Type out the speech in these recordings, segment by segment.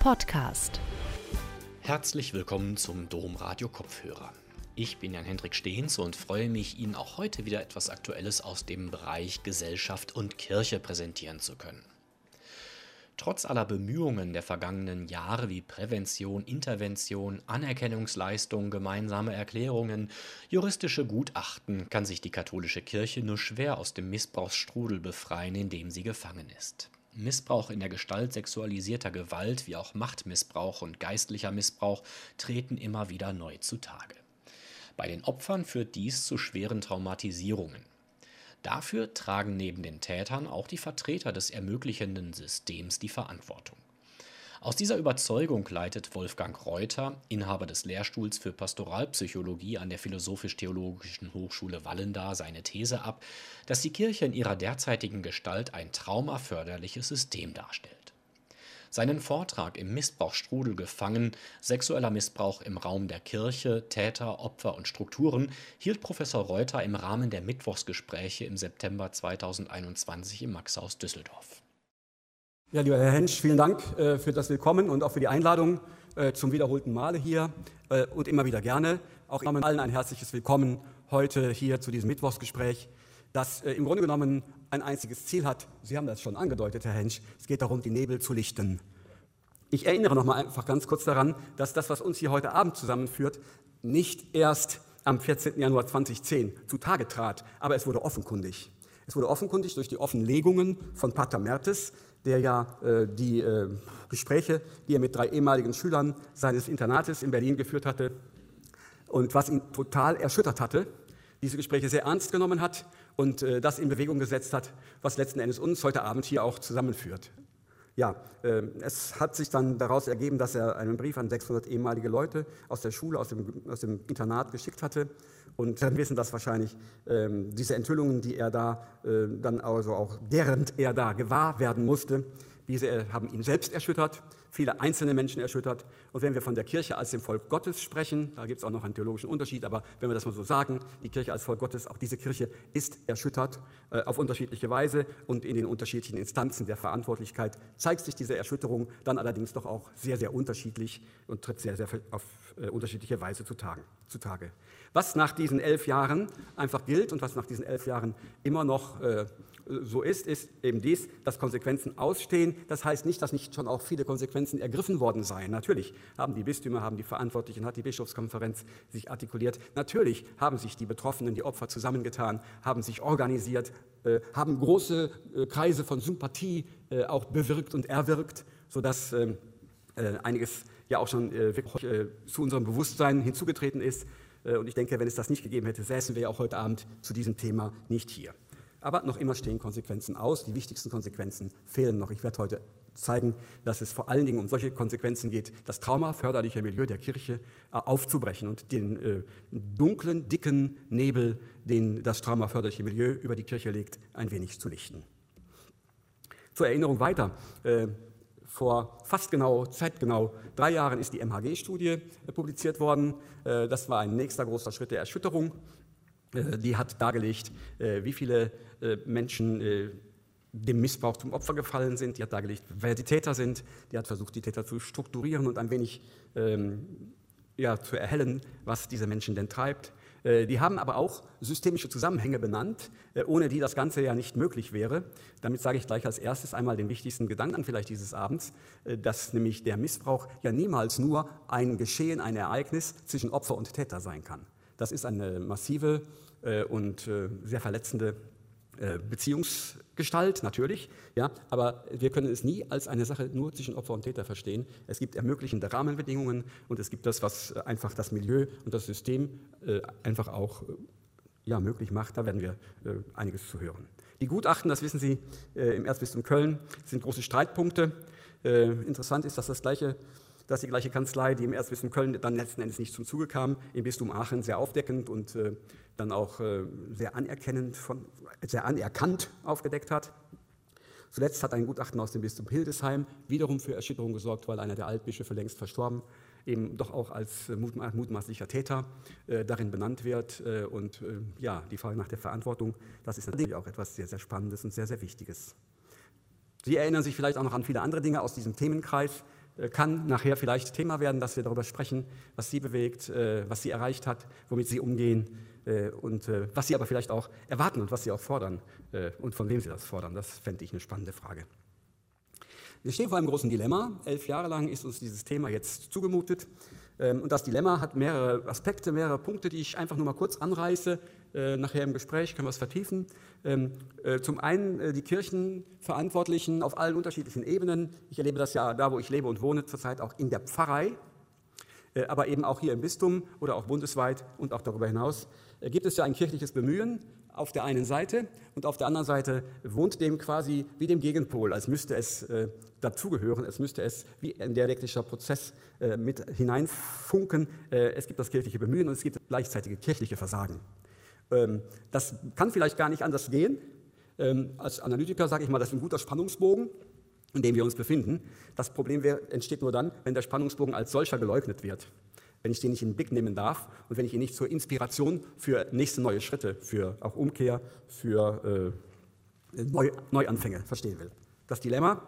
Podcast. Herzlich willkommen zum Domradio Kopfhörer. Ich bin Jan-Hendrik Stehns und freue mich, Ihnen auch heute wieder etwas Aktuelles aus dem Bereich Gesellschaft und Kirche präsentieren zu können. Trotz aller Bemühungen der vergangenen Jahre wie Prävention, Intervention, Anerkennungsleistung, gemeinsame Erklärungen, juristische Gutachten kann sich die katholische Kirche nur schwer aus dem Missbrauchsstrudel befreien, in dem sie gefangen ist. Missbrauch in der Gestalt sexualisierter Gewalt wie auch Machtmissbrauch und geistlicher Missbrauch treten immer wieder neu zutage. Bei den Opfern führt dies zu schweren Traumatisierungen. Dafür tragen neben den Tätern auch die Vertreter des ermöglichenden Systems die Verantwortung. Aus dieser Überzeugung leitet Wolfgang Reuter, Inhaber des Lehrstuhls für Pastoralpsychologie an der Philosophisch-Theologischen Hochschule Wallendar, seine These ab, dass die Kirche in ihrer derzeitigen Gestalt ein traumaförderliches System darstellt. Seinen Vortrag im Missbrauchsstrudel gefangen, sexueller Missbrauch im Raum der Kirche, Täter, Opfer und Strukturen, hielt Professor Reuter im Rahmen der Mittwochsgespräche im September 2021 im Maxhaus Düsseldorf. Ja, lieber Herr Hensch, vielen Dank äh, für das Willkommen und auch für die Einladung äh, zum wiederholten Male hier äh, und immer wieder gerne. Auch Ihnen allen ein herzliches Willkommen heute hier zu diesem Mittwochsgespräch das im Grunde genommen ein einziges Ziel hat. Sie haben das schon angedeutet, Herr Hensch. Es geht darum, die Nebel zu lichten. Ich erinnere noch mal einfach ganz kurz daran, dass das, was uns hier heute Abend zusammenführt, nicht erst am 14. Januar 2010 zutage trat, aber es wurde offenkundig. Es wurde offenkundig durch die Offenlegungen von Pater Mertes, der ja äh, die äh, Gespräche, die er mit drei ehemaligen Schülern seines Internates in Berlin geführt hatte und was ihn total erschüttert hatte, diese Gespräche sehr ernst genommen hat und äh, das in Bewegung gesetzt hat, was letzten Endes uns heute Abend hier auch zusammenführt. Ja, äh, es hat sich dann daraus ergeben, dass er einen Brief an 600 ehemalige Leute aus der Schule, aus dem, aus dem Internat geschickt hatte. Und dann wissen das wahrscheinlich, äh, diese Enthüllungen, die er da äh, dann also auch, während er da gewahr werden musste, diese haben ihn selbst erschüttert, viele einzelne Menschen erschüttert. Und wenn wir von der Kirche als dem Volk Gottes sprechen, da gibt es auch noch einen theologischen Unterschied, aber wenn wir das mal so sagen, die Kirche als Volk Gottes, auch diese Kirche ist erschüttert äh, auf unterschiedliche Weise und in den unterschiedlichen Instanzen der Verantwortlichkeit zeigt sich diese Erschütterung dann allerdings doch auch sehr, sehr unterschiedlich und tritt sehr, sehr auf äh, unterschiedliche Weise zutage. zutage. Was nach diesen elf Jahren einfach gilt und was nach diesen elf Jahren immer noch äh, so ist, ist eben dies, dass Konsequenzen ausstehen. Das heißt nicht, dass nicht schon auch viele Konsequenzen ergriffen worden seien. Natürlich haben die Bistümer, haben die Verantwortlichen, hat die Bischofskonferenz sich artikuliert. Natürlich haben sich die Betroffenen, die Opfer zusammengetan, haben sich organisiert, äh, haben große äh, Kreise von Sympathie äh, auch bewirkt und erwirkt, sodass ähm, äh, einiges ja auch schon wirklich zu unserem Bewusstsein hinzugetreten ist. Und ich denke, wenn es das nicht gegeben hätte, säßen wir auch heute Abend zu diesem Thema nicht hier. Aber noch immer stehen Konsequenzen aus. Die wichtigsten Konsequenzen fehlen noch. Ich werde heute zeigen, dass es vor allen Dingen um solche Konsequenzen geht, das traumaförderliche Milieu der Kirche äh, aufzubrechen und den äh, dunklen, dicken Nebel, den das traumaförderliche Milieu über die Kirche legt, ein wenig zu lichten. Zur Erinnerung weiter. Äh, vor fast genau, zeitgenau drei Jahren ist die MHG-Studie äh, publiziert worden. Äh, das war ein nächster großer Schritt der Erschütterung. Äh, die hat dargelegt, wie viele Menschen dem Missbrauch zum Opfer gefallen sind. Die hat dargelegt, wer die Täter sind. Die hat versucht, die Täter zu strukturieren und ein wenig ähm, ja, zu erhellen, was diese Menschen denn treibt. Äh, die haben aber auch systemische Zusammenhänge benannt, ohne die das Ganze ja nicht möglich wäre. Damit sage ich gleich als erstes einmal den wichtigsten Gedanken vielleicht dieses Abends, dass nämlich der Missbrauch ja niemals nur ein Geschehen, ein Ereignis zwischen Opfer und Täter sein kann. Das ist eine massive und sehr verletzende äh, Beziehungsgestalt, natürlich, ja, aber wir können es nie als eine Sache nur zwischen Opfer und Täter verstehen. Es gibt ermöglichende Rahmenbedingungen und es gibt das, was einfach das Milieu und das System äh, einfach auch äh, ja, möglich macht. Da werden wir äh, einiges zu hören. Die Gutachten, das wissen Sie, äh, im Erzbistum Köln sind große Streitpunkte. Äh, interessant ist, dass das gleiche dass die gleiche Kanzlei, die im Erzbistum Köln dann letzten Endes nicht zum Zuge kam, im Bistum Aachen sehr aufdeckend und äh, dann auch äh, sehr anerkennend, von, sehr anerkannt aufgedeckt hat. Zuletzt hat ein Gutachten aus dem Bistum Hildesheim wiederum für Erschütterung gesorgt, weil einer der Altbischöfe längst verstorben, eben doch auch als äh, mutmaßlicher Täter äh, darin benannt wird. Äh, und äh, ja, die Frage nach der Verantwortung, das ist natürlich auch etwas sehr, sehr Spannendes und sehr, sehr Wichtiges. Sie erinnern sich vielleicht auch noch an viele andere Dinge aus diesem Themenkreis kann nachher vielleicht Thema werden, dass wir darüber sprechen, was Sie bewegt, äh, was Sie erreicht hat, womit Sie umgehen äh, und was Sie aber vielleicht auch erwarten und was Sie auch fordern und von wem Sie das fordern. Das fände ich eine spannende Frage. Wir stehen vor einem großen Dilemma. Elf Jahre lang ist uns dieses Thema jetzt zugemutet. Ähm, und das Dilemma hat mehrere Aspekte, mehrere Punkte, die ich einfach nur mal kurz anreiße. Äh, nachher im Gespräch können wir es vertiefen. Ähm, äh, zum einen äh, die Kirchenverantwortlichen auf allen unterschiedlichen Ebenen. Ich erlebe das ja da, wo ich lebe und wohne, zurzeit auch in der Pfarrei, aber eben auch hier im Bistum oder auch bundesweit und auch darüber hinaus. Gibt es ja ein kirchliches Bemühen, auf der einen Seite und auf der anderen Seite wohnt dem quasi wie dem Gegenpol, als müsste es äh, dazugehören, als müsste es wie ein dialektischer Prozess äh, mit hineinfunken. Äh, es gibt das kirchliche Bemühen und es gibt gleichzeitige kirchliche Versagen. Ähm, das kann vielleicht gar nicht anders gehen. Ähm, als Analytiker sage ich mal, das ist ein guter Spannungsbogen, in dem wir uns befinden. Das Problem entsteht nur dann, wenn der Spannungsbogen als solcher geleugnet wird wenn ich den nicht in den Blick nehmen darf und wenn ich ihn nicht zur Inspiration für nächste neue Schritte, für auch Umkehr, für äh, Neu Neuanfänge verstehen will. Das Dilemma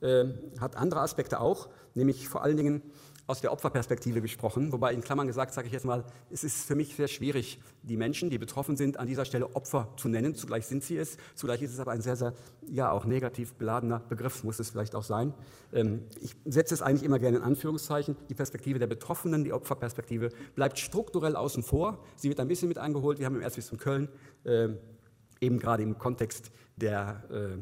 äh, hat andere Aspekte auch, nämlich vor allen Dingen aus der Opferperspektive gesprochen, wobei in Klammern gesagt, sage ich jetzt mal, es ist für mich sehr schwierig, die Menschen, die betroffen sind, an dieser Stelle Opfer zu nennen. Zugleich sind sie es, zugleich ist es aber ein sehr, sehr, ja, auch negativ beladener Begriff, muss es vielleicht auch sein. Ähm, ich setze es eigentlich immer gerne in Anführungszeichen. Die Perspektive der Betroffenen, die Opferperspektive, bleibt strukturell außen vor. Sie wird ein bisschen mit eingeholt. Wir haben im Erzbistum Köln äh, eben gerade im Kontext der äh,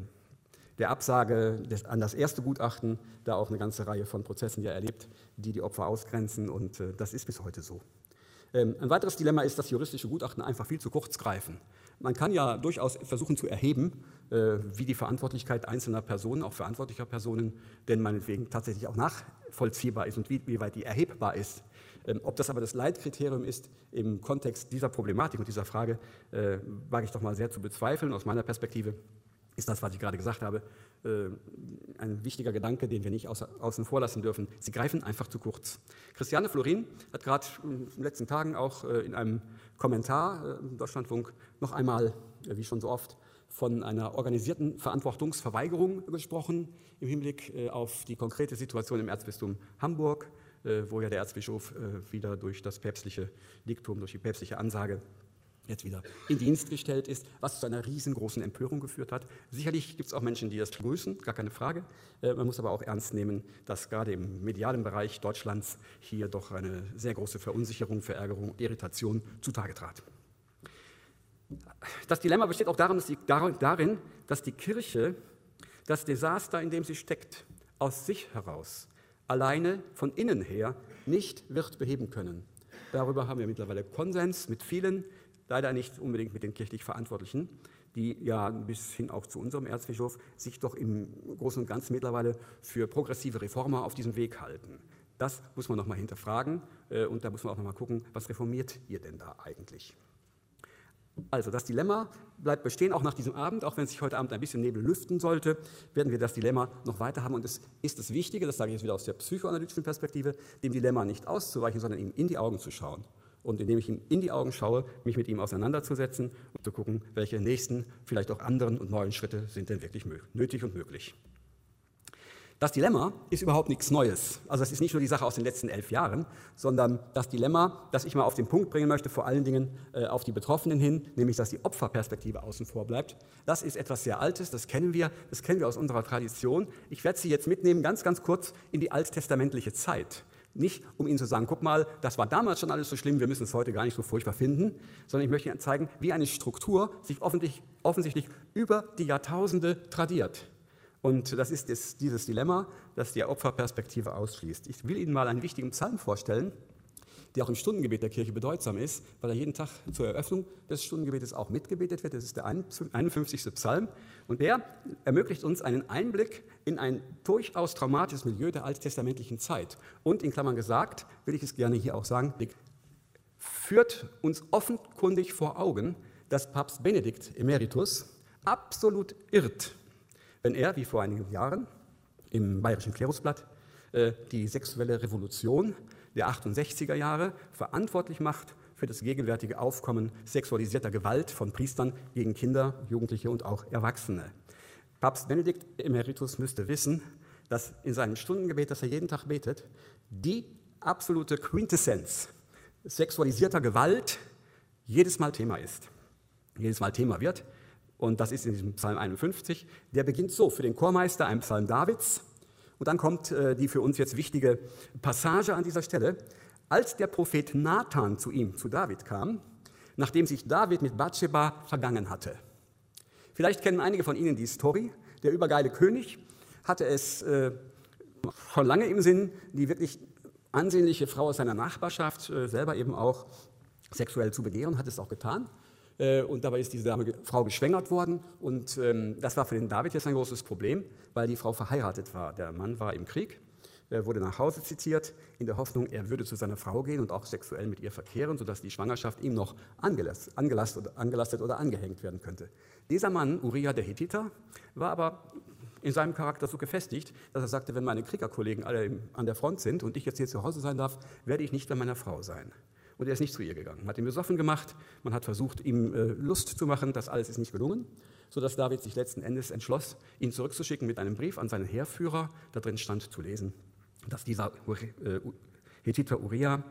der Absage des, an das erste Gutachten da auch eine ganze Reihe von Prozessen ja erlebt, die die Opfer ausgrenzen und äh, das ist bis heute so. Ähm, ein weiteres Dilemma ist, dass juristische Gutachten einfach viel zu kurz greifen. Man kann ja durchaus versuchen zu erheben, äh, wie die Verantwortlichkeit einzelner Personen, auch verantwortlicher Personen, denn meinetwegen tatsächlich auch nachvollziehbar ist und wie, wie weit die erhebbar ist. Ähm, ob das aber das Leitkriterium ist im Kontext dieser Problematik und dieser Frage, äh, wage ich doch mal sehr zu bezweifeln aus meiner Perspektive ist das, was ich gerade gesagt habe, äh, ein wichtiger Gedanke, den wir nicht außen vor lassen dürfen. Sie greifen einfach zu kurz. Christiane Florin hat gerade in den letzten Tagen auch äh, in einem Kommentar äh, im Deutschlandfunk noch einmal, wie schon so oft, von einer organisierten Verantwortungsverweigerung gesprochen im Hinblick auf die konkrete Situation im Erzbistum Hamburg, wo ja der Erzbischof wieder durch das päpstliche Diktum, durch die päpstliche Ansage jetzt wieder in Dienst gestellt ist, was zu einer riesengroßen Empörung geführt hat. Sicherlich gibt es auch Menschen, die das begrüßen, gar keine Frage. Äh, man muss aber auch ernst nehmen, dass gerade im medialen Bereich Deutschlands hier doch eine sehr große Verunsicherung, Verärgerung, Irritation zutage trat. Das Dilemma besteht auch darin, dass die, darin, dass die Kirche das Desaster, in dem sie steckt, aus sich heraus, alleine von innen her, nicht wird beheben können. Darüber haben wir mittlerweile Konsens mit vielen leider nicht unbedingt mit den kirchlich Verantwortlichen, die ja bis hin auch zu unserem Erzbischof sich doch im Großen und Ganzen mittlerweile für progressive Reformer auf diesem Weg halten. Das muss man nochmal hinterfragen äh, und da muss man auch nochmal gucken, was reformiert ihr denn da eigentlich? Also das Dilemma bleibt bestehen, auch nach diesem Abend, auch wenn sich heute Abend ein bisschen Nebel lüften sollte, werden wir das Dilemma noch weiter haben. Und es ist das Wichtige, das sage ich jetzt wieder aus der psychoanalytischen Perspektive, dem Dilemma nicht auszuweichen, sondern ihm in die Augen zu schauen und indem ich ihm in die Augen schaue, mich mit ihm auseinanderzusetzen und zu gucken, welche nächsten, vielleicht auch anderen und neuen Schritte sind denn wirklich nötig und möglich. Das Dilemma ist überhaupt nichts Neues. Also es ist nicht nur die Sache aus den letzten elf Jahren, sondern das Dilemma, das ich mal auf den Punkt bringen möchte, vor allen Dingen äh, auf die Betroffenen hin, nämlich dass die Opferperspektive außen vor bleibt. Das ist etwas sehr Altes, das kennen wir, das kennen wir aus unserer Tradition. Ich werde Sie jetzt mitnehmen, ganz, ganz kurz in die alttestamentliche Zeit. Nicht, um Ihnen zu sagen, guck mal, das war damals schon alles so schlimm, wir müssen es heute gar nicht so furchtbar finden, sondern ich möchte Ihnen zeigen, wie eine Struktur sich offensichtlich, über die Jahrtausende tradiert. Und das ist dieses Dilemma, das die Opferperspektive ausschließt. Ich will Ihnen mal einen wichtigen Psalm vorstellen, der auch im Stundengebet der Kirche bedeutsam ist, weil er jeden Tag zur Eröffnung des Stundengebetes auch mitgebetet wird. Das ist der 51. Psalm. Und der ermöglicht uns einen Einblick in ein durchaus traumatisches Milieu der alttestamentlichen Zeit. Und in Klammern gesagt, will ich es gerne hier auch sagen, führt uns offenkundig vor Augen, dass Papst Benedikt Emeritus absolut irrt, wenn er, wie vor einigen Jahren im Bayerischen Klerusblatt, äh, die sexuelle Revolution der 68er Jahre verantwortlich macht für das gegenwärtige Aufkommen sexualisierter Gewalt von Priestern gegen Kinder, Jugendliche und auch Erwachsene. Papst Benedikt Emeritus müsste wissen, dass in seinem Stundengebet, das er jeden Tag betet, die absolute Quintessenz sexualisierter Gewalt jedes Mal Thema ist, jedes Mal Thema wird. Und das ist in diesem Psalm 51. Der beginnt so, für den Chormeister ein Psalm Davids. Und dann kommt äh, die für uns jetzt wichtige Passage an dieser Stelle. Als der Prophet Nathan zu ihm, zu David kam, nachdem sich David mit Bathsheba vergangen hatte. Vielleicht kennen einige von Ihnen die Story. Der übergeile König hatte es äh, schon lange im Sinn, die wirklich ansehnliche Frau aus seiner Nachbarschaft äh, selber eben auch sexuell zu begehren, hat es auch getan. Äh, und dabei ist diese Dame, Frau geschwängert worden. Und ähm, das war für den David jetzt ein großes Problem, weil die Frau verheiratet war. Der Mann war im Krieg, er wurde nach Hause zitiert, in der Hoffnung, er würde zu seiner Frau gehen und auch sexuell mit ihr verkehren, sodass die Schwangerschaft ihm noch angelastet, angelastet, angelastet oder angehängt werden könnte. Dieser Mann, Uriah der Hethiter, war aber in seinem Charakter so gefestigt, dass er sagte, wenn meine Kriegerkollegen alle an der Front sind und ich jetzt hier zu Hause sein darf, werde ich nicht bei meiner Frau sein. Und er ist nicht zu ihr gegangen. Man hat ihn besoffen gemacht, man hat versucht, ihm äh, Lust zu machen, das alles ist nicht gelungen, sodass David sich letzten Endes entschloss, ihn zurückzuschicken mit einem Brief an seinen Heerführer. Da drin stand zu lesen, dass dieser äh, Hethiter Uriah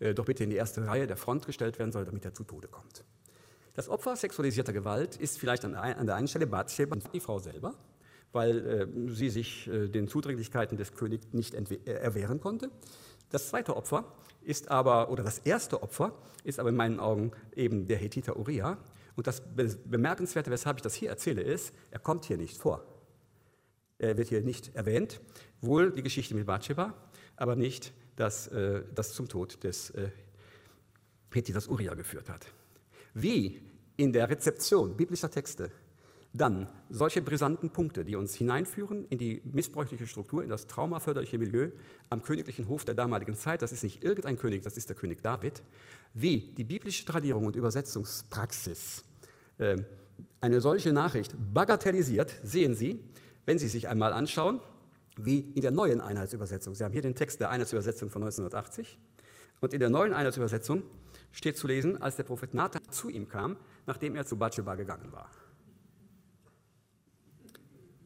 äh, doch bitte in die erste Reihe der Front gestellt werden soll, damit er zu Tode kommt. Das Opfer sexualisierter Gewalt ist vielleicht an, der einen Stelle Bathsheba, die Frau selber, weil sie sich den Zudringlichkeiten des Königs nicht erwehren konnte. Das zweite Opfer ist aber, oder das erste Opfer ist aber in meinen Augen eben der Hethiter Uriah. Und das Bemerkenswerte, weshalb ich das hier erzähle, ist, er kommt hier nicht vor. Er wird hier nicht erwähnt. Wohl die Geschichte mit Bathsheba, aber nicht, dass äh, das zum Tod des äh, Hethiters Uriah geführt hat. Wie in der Rezeption biblischer Texte dann solche brisanten Punkte, die uns hineinführen in die missbräuchliche Struktur, in das traumaförderliche Milieu am königlichen Hof der damaligen Zeit, das ist nicht irgendein König, das ist der König David, wie die biblische Tradierung und Übersetzungspraxis äh, eine solche Nachricht bagatellisiert, sehen Sie, wenn Sie sich einmal anschauen, wie in der neuen Einheitsübersetzung. Sie haben hier den Text der Einheitsübersetzung von 1980 und in der neuen Einheitsübersetzung steht zu lesen, als der Prophet Nathan zu ihm kam, nachdem er zu Bathsheba gegangen war.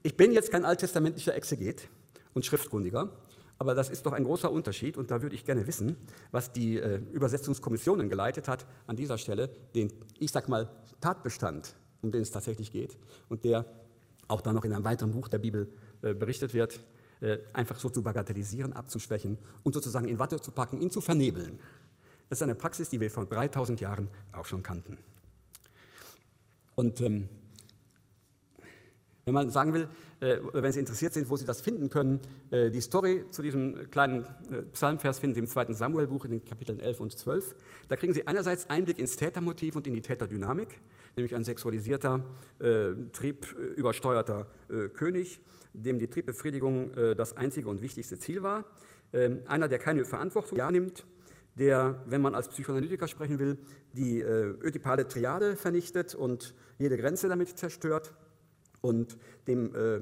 Ich bin jetzt kein alttestamentlicher Exeget und Schriftkundiger, aber das ist doch ein großer Unterschied und da würde ich gerne wissen, was die äh, Übersetzungskommissionen geleitet hat, an dieser Stelle den, ich sag mal, Tatbestand, um den es tatsächlich geht und der auch dann noch in einem weiteren Buch der Bibel äh, berichtet wird, äh, einfach so zu bagatellisieren, abzuschwächen und sozusagen in Watte zu packen, ihn zu vernebeln. Das ist eine Praxis, die wir vor 3000 Jahren auch schon kannten. Und ähm, wenn man sagen will, äh, wenn Sie interessiert sind, wo Sie das finden können, äh, die Story zu diesem kleinen äh, Psalmvers finden Sie im zweiten Samuelbuch in den Kapiteln 11 und 12. Da kriegen Sie einerseits Einblick ins Tätermotiv und in die Täterdynamik, nämlich ein sexualisierter, äh, triebübersteuerter äh, König, dem die Triebbefriedigung äh, das einzige und wichtigste Ziel war. Ähm, einer, der keine Verantwortung nimmt, der, wenn man als Psychoanalytiker sprechen will, die ödipale Triade vernichtet und jede Grenze damit zerstört und dem äh,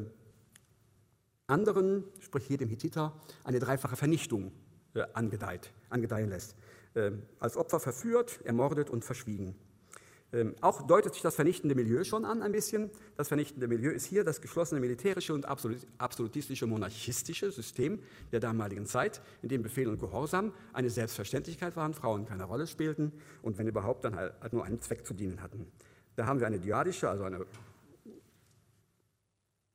anderen, sprich hier dem Hittiter, eine dreifache Vernichtung äh, angedeiht, angedeihen lässt. Äh, als Opfer verführt, ermordet und verschwiegen. Ähm, auch deutet sich das vernichtende Milieu schon an ein bisschen. Das vernichtende Milieu ist hier das geschlossene militärische und absolutistische monarchistische System der damaligen Zeit, in dem Befehl und Gehorsam eine Selbstverständlichkeit waren, Frauen keine Rolle spielten und wenn überhaupt dann halt nur einem Zweck zu dienen hatten. Da haben wir eine dyadische, also eine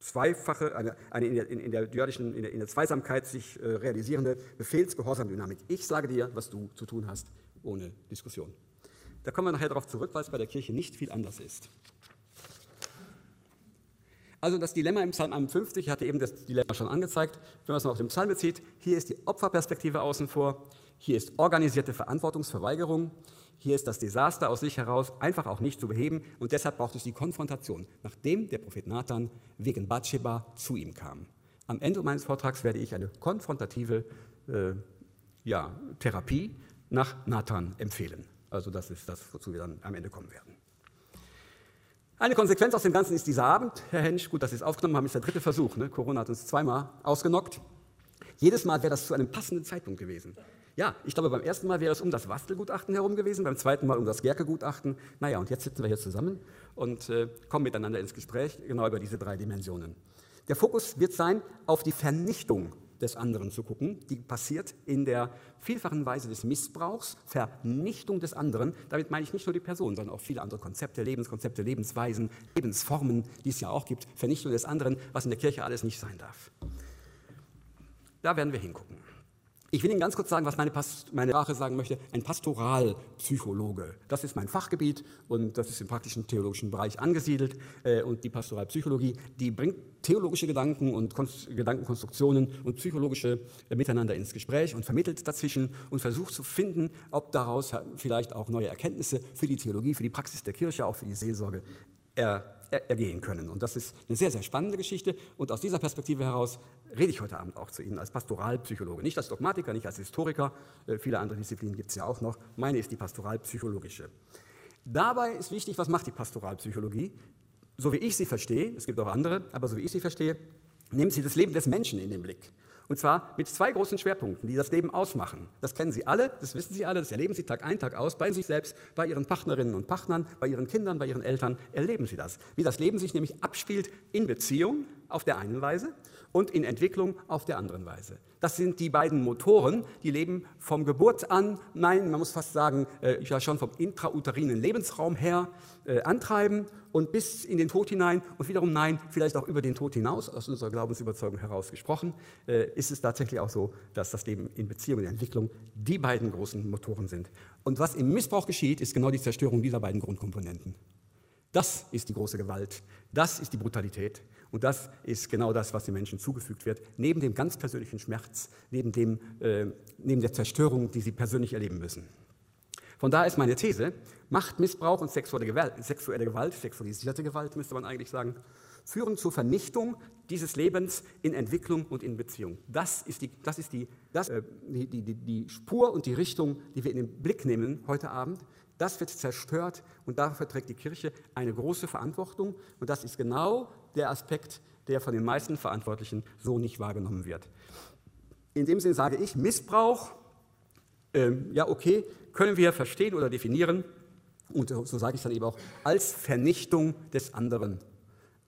zweifache, eine, eine in, der, in, der dyadischen, in der, in der Zweisamkeit sich äh, realisierende Befehlsgehorsam-Dynamik. Ich sage dir, was du zu tun hast, ohne Diskussion. Da kommen wir nachher darauf zurück, weil es bei der Kirche nicht viel anders ist. Also das Dilemma im Psalm 51, ich hatte eben das Dilemma schon angezeigt, wenn man es noch auf den Psalm bezieht, hier ist die Opferperspektive außen vor, hier ist organisierte Verantwortungsverweigerung, hier ist das Desaster aus sich heraus einfach auch nicht zu beheben und deshalb braucht es die Konfrontation, nachdem der Prophet Nathan wegen Bathsheba zu ihm kam. Am Ende meines Vortrags werde ich eine konfrontative äh, ja, Therapie nach Nathan empfehlen. Also das ist das, wozu wir dann am Ende kommen werden. Eine Konsequenz aus dem Ganzen ist dieser Abend, Herr Hensch, gut, dass Sie es aufgenommen haben, ist der dritte Versuch. Ne? Corona hat uns zweimal ausgenockt. Jedes Mal wäre das zu einem passenden Zeitpunkt gewesen. Ja, ich glaube, beim ersten Mal wäre es um das Wastelgutachten herum gewesen, beim zweiten Mal um das Gerke-Gutachten. Naja, und jetzt sitzen wir hier zusammen und äh, kommen miteinander ins Gespräch, genau über diese drei Dimensionen. Der Fokus wird sein auf die Vernichtung des anderen zu gucken, die passiert in der vielfachen Weise des Missbrauchs, Vernichtung des anderen. Damit meine ich nicht nur die Person, sondern auch viele andere Konzepte, Lebenskonzepte, Lebensweisen, Lebensformen, die es ja auch gibt. Vernichtung des anderen, was in der Kirche alles nicht sein darf. Da werden wir hingucken. Ich will Ihnen ganz kurz sagen, was meine, Past meine Sprache sagen möchte. Ein Pastoralpsychologe. Das ist mein Fachgebiet und das ist im praktischen theologischen Bereich angesiedelt. Äh, und die Pastoralpsychologie, die bringt theologische Gedanken und Konst Gedankenkonstruktionen und psychologische äh, Miteinander ins Gespräch und vermittelt dazwischen und versucht zu finden, ob daraus vielleicht auch neue Erkenntnisse für die Theologie, für die Praxis der Kirche, auch für die Seelsorge er ergehen können. Und das ist eine sehr, sehr spannende Geschichte. Und aus dieser Perspektive heraus rede ich heute Abend auch zu Ihnen als Pastoralpsychologe. Nicht als Dogmatiker, nicht als Historiker. Äh, viele andere Disziplinen gibt es ja auch noch. Meine ist die pastoralpsychologische. Dabei ist wichtig, was macht die Pastoralpsychologie? So wie ich sie verstehe, es gibt auch andere, aber so wie ich sie verstehe, nimmt sie das Leben des Menschen in den Blick. Und zwar mit zwei großen Schwerpunkten, die das Leben ausmachen. Das kennen Sie alle, das wissen Sie alle, das erleben Sie Tag ein, Tag aus, bei sich selbst, bei Ihren Partnerinnen und Partnern, bei Ihren Kindern, bei Ihren Eltern, erleben Sie das. Wie das Leben sich nämlich abspielt in Beziehung auf der einen Weise und in Entwicklung auf der anderen Weise. Das sind die beiden Motoren, die Leben vom Geburt an, nein, man muss fast sagen, äh, ja schon vom intrauterinen Lebensraum her äh, antreiben und bis in den Tod hinein und wiederum nein, vielleicht auch über den Tod hinaus, aus unserer Glaubensüberzeugung heraus gesprochen, äh, ist es tatsächlich auch so, dass das Leben in Beziehung und Entwicklung die beiden großen Motoren sind. Und was im Missbrauch geschieht, ist genau die Zerstörung dieser beiden Grundkomponenten. Das ist die große Gewalt, das ist die Brutalität und das ist genau das, was den Menschen zugefügt wird, neben dem ganz persönlichen Schmerz, neben, dem, äh, neben der Zerstörung, die sie persönlich erleben müssen. Von daher ist meine These, Machtmissbrauch und sexuelle Gewalt, sexuelle Gewalt, sexualisierte Gewalt müsste man eigentlich sagen, führen zur Vernichtung dieses Lebens in Entwicklung und in Beziehung. Das ist, die, das ist die, das, äh, die, die, die Spur und die Richtung, die wir in den Blick nehmen heute Abend. Das wird zerstört und dafür trägt die Kirche eine große Verantwortung. Und das ist genau der Aspekt, der von den meisten Verantwortlichen so nicht wahrgenommen wird. In dem Sinne sage ich, Missbrauch, äh, ja okay, können wir verstehen oder definieren, und so sage ich dann eben auch, als Vernichtung des anderen.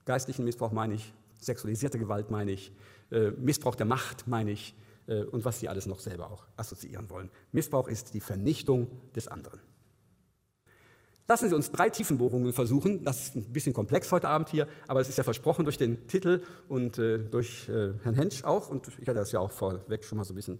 Geistlichen Missbrauch meine ich, sexualisierte Gewalt meine ich, äh, Missbrauch der Macht meine ich äh, und was Sie alles noch selber auch assoziieren wollen. Missbrauch ist die Vernichtung des anderen. Lassen Sie uns drei Tiefenbohrungen versuchen. Das ist ein bisschen komplex heute Abend hier, aber es ist ja versprochen durch den Titel und äh, durch äh, Herrn Hensch auch. Und ich hatte das ja auch vorweg schon mal so ein bisschen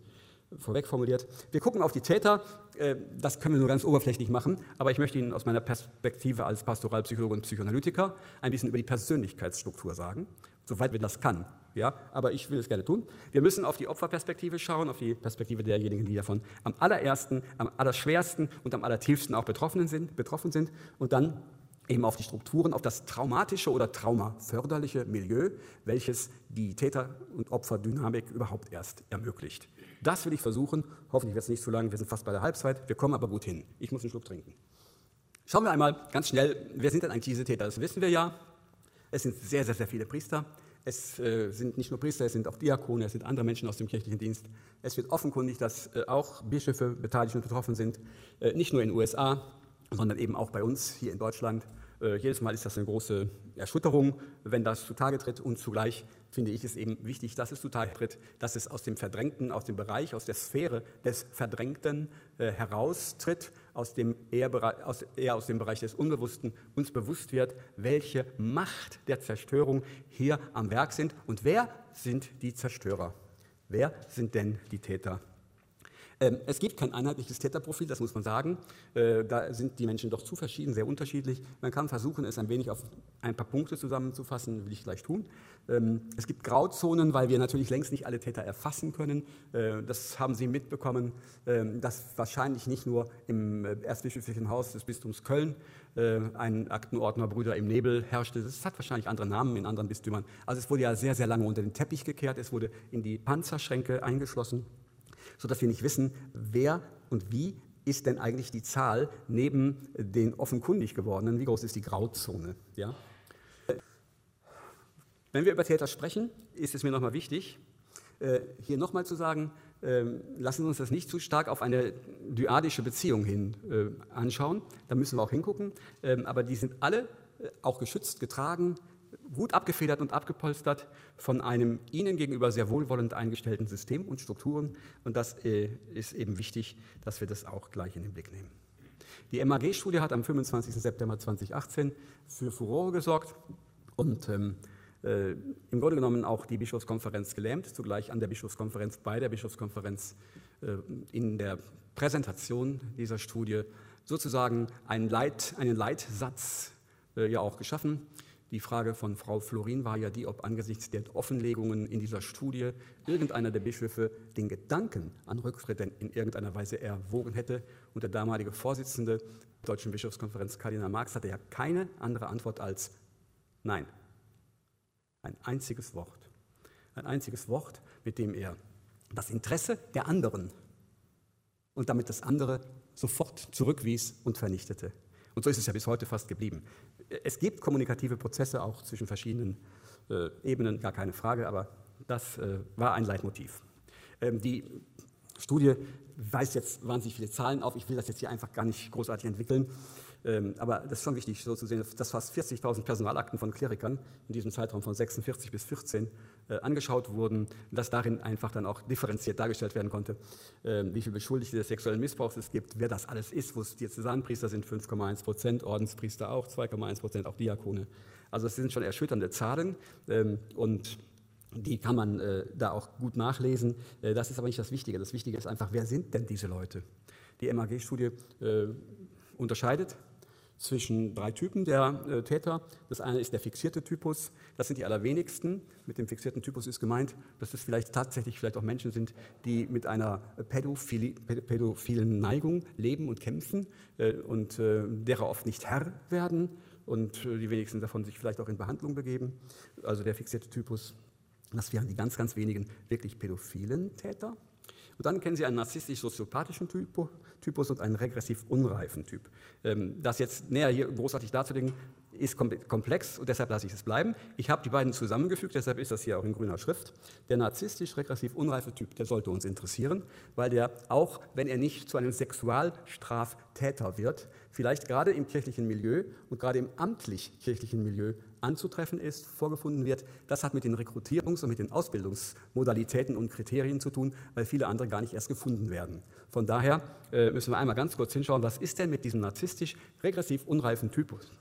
vorweg formuliert. Wir gucken auf die Täter. Äh, das können wir nur ganz oberflächlich machen, aber ich möchte Ihnen aus meiner Perspektive als Pastoralpsychologe und Psychoanalytiker ein bisschen über die Persönlichkeitsstruktur sagen, soweit wir das kann. Ja, aber ich will es gerne tun. Wir müssen auf die Opferperspektive schauen, auf die Perspektive derjenigen, die davon am allerersten, am allerschwersten und am allertiefsten auch betroffen sind, betroffen sind. Und dann eben auf die Strukturen, auf das traumatische oder traumaförderliche Milieu, welches die Täter- und Opferdynamik überhaupt erst ermöglicht. Das will ich versuchen. Hoffentlich wird es nicht zu lang. Wir sind fast bei der Halbzeit. Wir kommen aber gut hin. Ich muss einen Schluck trinken. Schauen wir einmal ganz schnell, wer sind denn eigentlich diese Täter? Das wissen wir ja. Es sind sehr, sehr, sehr viele Priester. Es äh, sind nicht nur Priester, es sind auch Diakone, es sind andere Menschen aus dem kirchlichen Dienst. Es wird offenkundig, dass äh, auch Bischöfe beteiligt und betroffen sind, äh, nicht nur in den USA, sondern eben auch bei uns hier in Deutschland. Äh, jedes Mal ist das eine große Erschütterung, wenn das zutage tritt und zugleich finde ich es eben wichtig, dass es zutage tritt, dass es aus dem Verdrängten, aus dem Bereich, aus der Sphäre des Verdrängten äh, heraustritt, aus dem eher, aus, eher aus dem Bereich des Unbewussten uns bewusst wird, welche Macht der Zerstörung hier am Werk sind und wer sind die Zerstörer? Wer sind denn die Täter? Ähm, es gibt kein einheitliches Täterprofil, das muss man sagen. Äh, da sind die Menschen doch zu verschieden, sehr unterschiedlich. Man kann versuchen, es ein wenig auf ein paar Punkte zusammenzufassen, will ich gleich tun. Ähm, es gibt Grauzonen, weil wir natürlich längst nicht alle Täter erfassen können. Äh, das haben Sie mitbekommen, ähm, dass wahrscheinlich nicht nur im äh, Erzbischöflichen Haus des Bistums Köln ein Aktenordner Brüder im Nebel herrschte. Es hat wahrscheinlich andere Namen in anderen Bistümern. Also es wurde ja sehr, sehr lange unter den Teppich gekehrt. Es wurde in die Panzerschränke eingeschlossen sodass wir nicht wissen, wer und wie ist denn eigentlich die Zahl neben den offenkundig gewordenen, wie groß ist die Grauzone. Ja? Wenn wir über Täter sprechen, ist es mir nochmal wichtig, äh, hier nochmal zu sagen, ähm, lassen Sie uns das nicht zu stark auf eine dyadische Beziehung hin äh, anschauen. Da müssen wir auch hingucken. Ähm, aber die sind alle äh, auch geschützt, getragen, gut abgefedert und abgepolstert von einem ihnen gegenüber sehr wohlwollend eingestellten System und Strukturen. Und das äh, ist eben wichtig, dass wir das auch gleich in den Blick nehmen. Die MAG-Studie hat am 25. September 2018 für Furore gesorgt und ähm, äh, im Grunde genommen auch die Bischofskonferenz gelähmt, zugleich an der Bischofskonferenz, bei der Bischofskonferenz äh, in der Präsentation dieser Studie sozusagen einen, Leit, einen Leitsatz äh, ja auch geschaffen. Die Frage von Frau Florin war ja die, ob angesichts der Offenlegungen in dieser Studie irgendeiner der Bischöfe den Gedanken an Rücktritt in irgendeiner Weise erwogen hätte. Und der damalige Vorsitzende der Deutschen Bischofskonferenz, Kardinal Marx, hatte ja keine andere Antwort als Nein. Ein einziges Wort. Ein einziges Wort, mit dem er das Interesse der anderen und damit das andere sofort zurückwies und vernichtete. Und so ist es ja bis heute fast geblieben. Es gibt kommunikative Prozesse auch zwischen verschiedenen äh, Ebenen, gar keine Frage, aber das äh, war ein Leitmotiv. Ähm, die Studie weist jetzt wahnsinnig viele Zahlen auf. Ich will das jetzt hier einfach gar nicht großartig entwickeln. Ähm, aber das ist schon wichtig, so zu sehen, dass fast 40.000 Personalakten von Klerikern in diesem Zeitraum von 46 bis 14 äh, angeschaut wurden, dass darin einfach dann auch differenziert dargestellt werden konnte, äh, wie viele Beschuldigte des sexuellen Missbrauchs es gibt, wer das alles ist, wo es Diözesanpriester sind 5,1 Prozent, Ordenspriester auch 2,1 Prozent, auch Diakone. Also es sind schon erschütternde Zahlen ähm, und die kann man äh, da auch gut nachlesen. Äh, das ist aber nicht das Wichtige. Das Wichtige ist einfach, wer sind denn diese Leute? Die MAG-Studie äh, unterscheidet zwischen drei Typen der äh, Täter. Das eine ist der fixierte Typus, das sind die allerwenigsten. Mit dem fixierten Typus ist gemeint, dass es vielleicht tatsächlich vielleicht auch Menschen sind, die mit einer pädophilen Neigung leben und kämpfen äh, und äh, derer oft nicht Herr werden und äh, die wenigsten davon sich vielleicht auch in Behandlung begeben. Also der fixierte Typus, das wären die ganz, ganz wenigen wirklich pädophilen Täter. Und dann kennen Sie einen narzisstisch-soziopathischen Typus und einen regressiv unreifen Typ. Ähm, das jetzt näher hier großartig darzulegen, ist komplex und deshalb lasse ich es bleiben. Ich habe die beiden zusammengefügt, deshalb ist das hier auch in grüner Schrift. Der narzisstisch-regressiv unreife Typ, der sollte uns interessieren, weil der auch, wenn er nicht zu einem Sexualstraftäter wird, vielleicht gerade im kirchlichen Milieu und gerade im amtlich-kirchlichen Milieu anzutreffen ist, vorgefunden wird, das hat mit den Rekrutierungs- und mit den Ausbildungsmodalitäten und Kriterien zu tun, weil viele andere gar nicht erst gefunden werden. Von daher äh, müssen wir einmal ganz kurz hinschauen, was ist denn mit diesem narzisstisch regressiv unreifen Typus?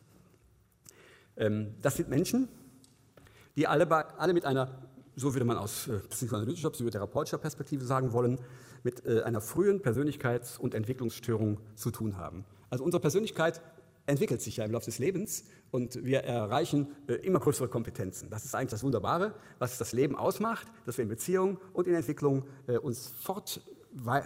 Ähm, das sind Menschen, die alle, alle mit einer, so würde man aus äh, psychoanalytischer, psychotherapeutischer Perspektive sagen wollen, mit äh, einer frühen Persönlichkeits- und Entwicklungsstörung zu tun haben. Also unsere Persönlichkeit entwickelt sich ja im Laufe des Lebens und wir erreichen äh, immer größere Kompetenzen. Das ist eigentlich das Wunderbare, was das Leben ausmacht, dass wir in Beziehung und in Entwicklung äh, uns fort,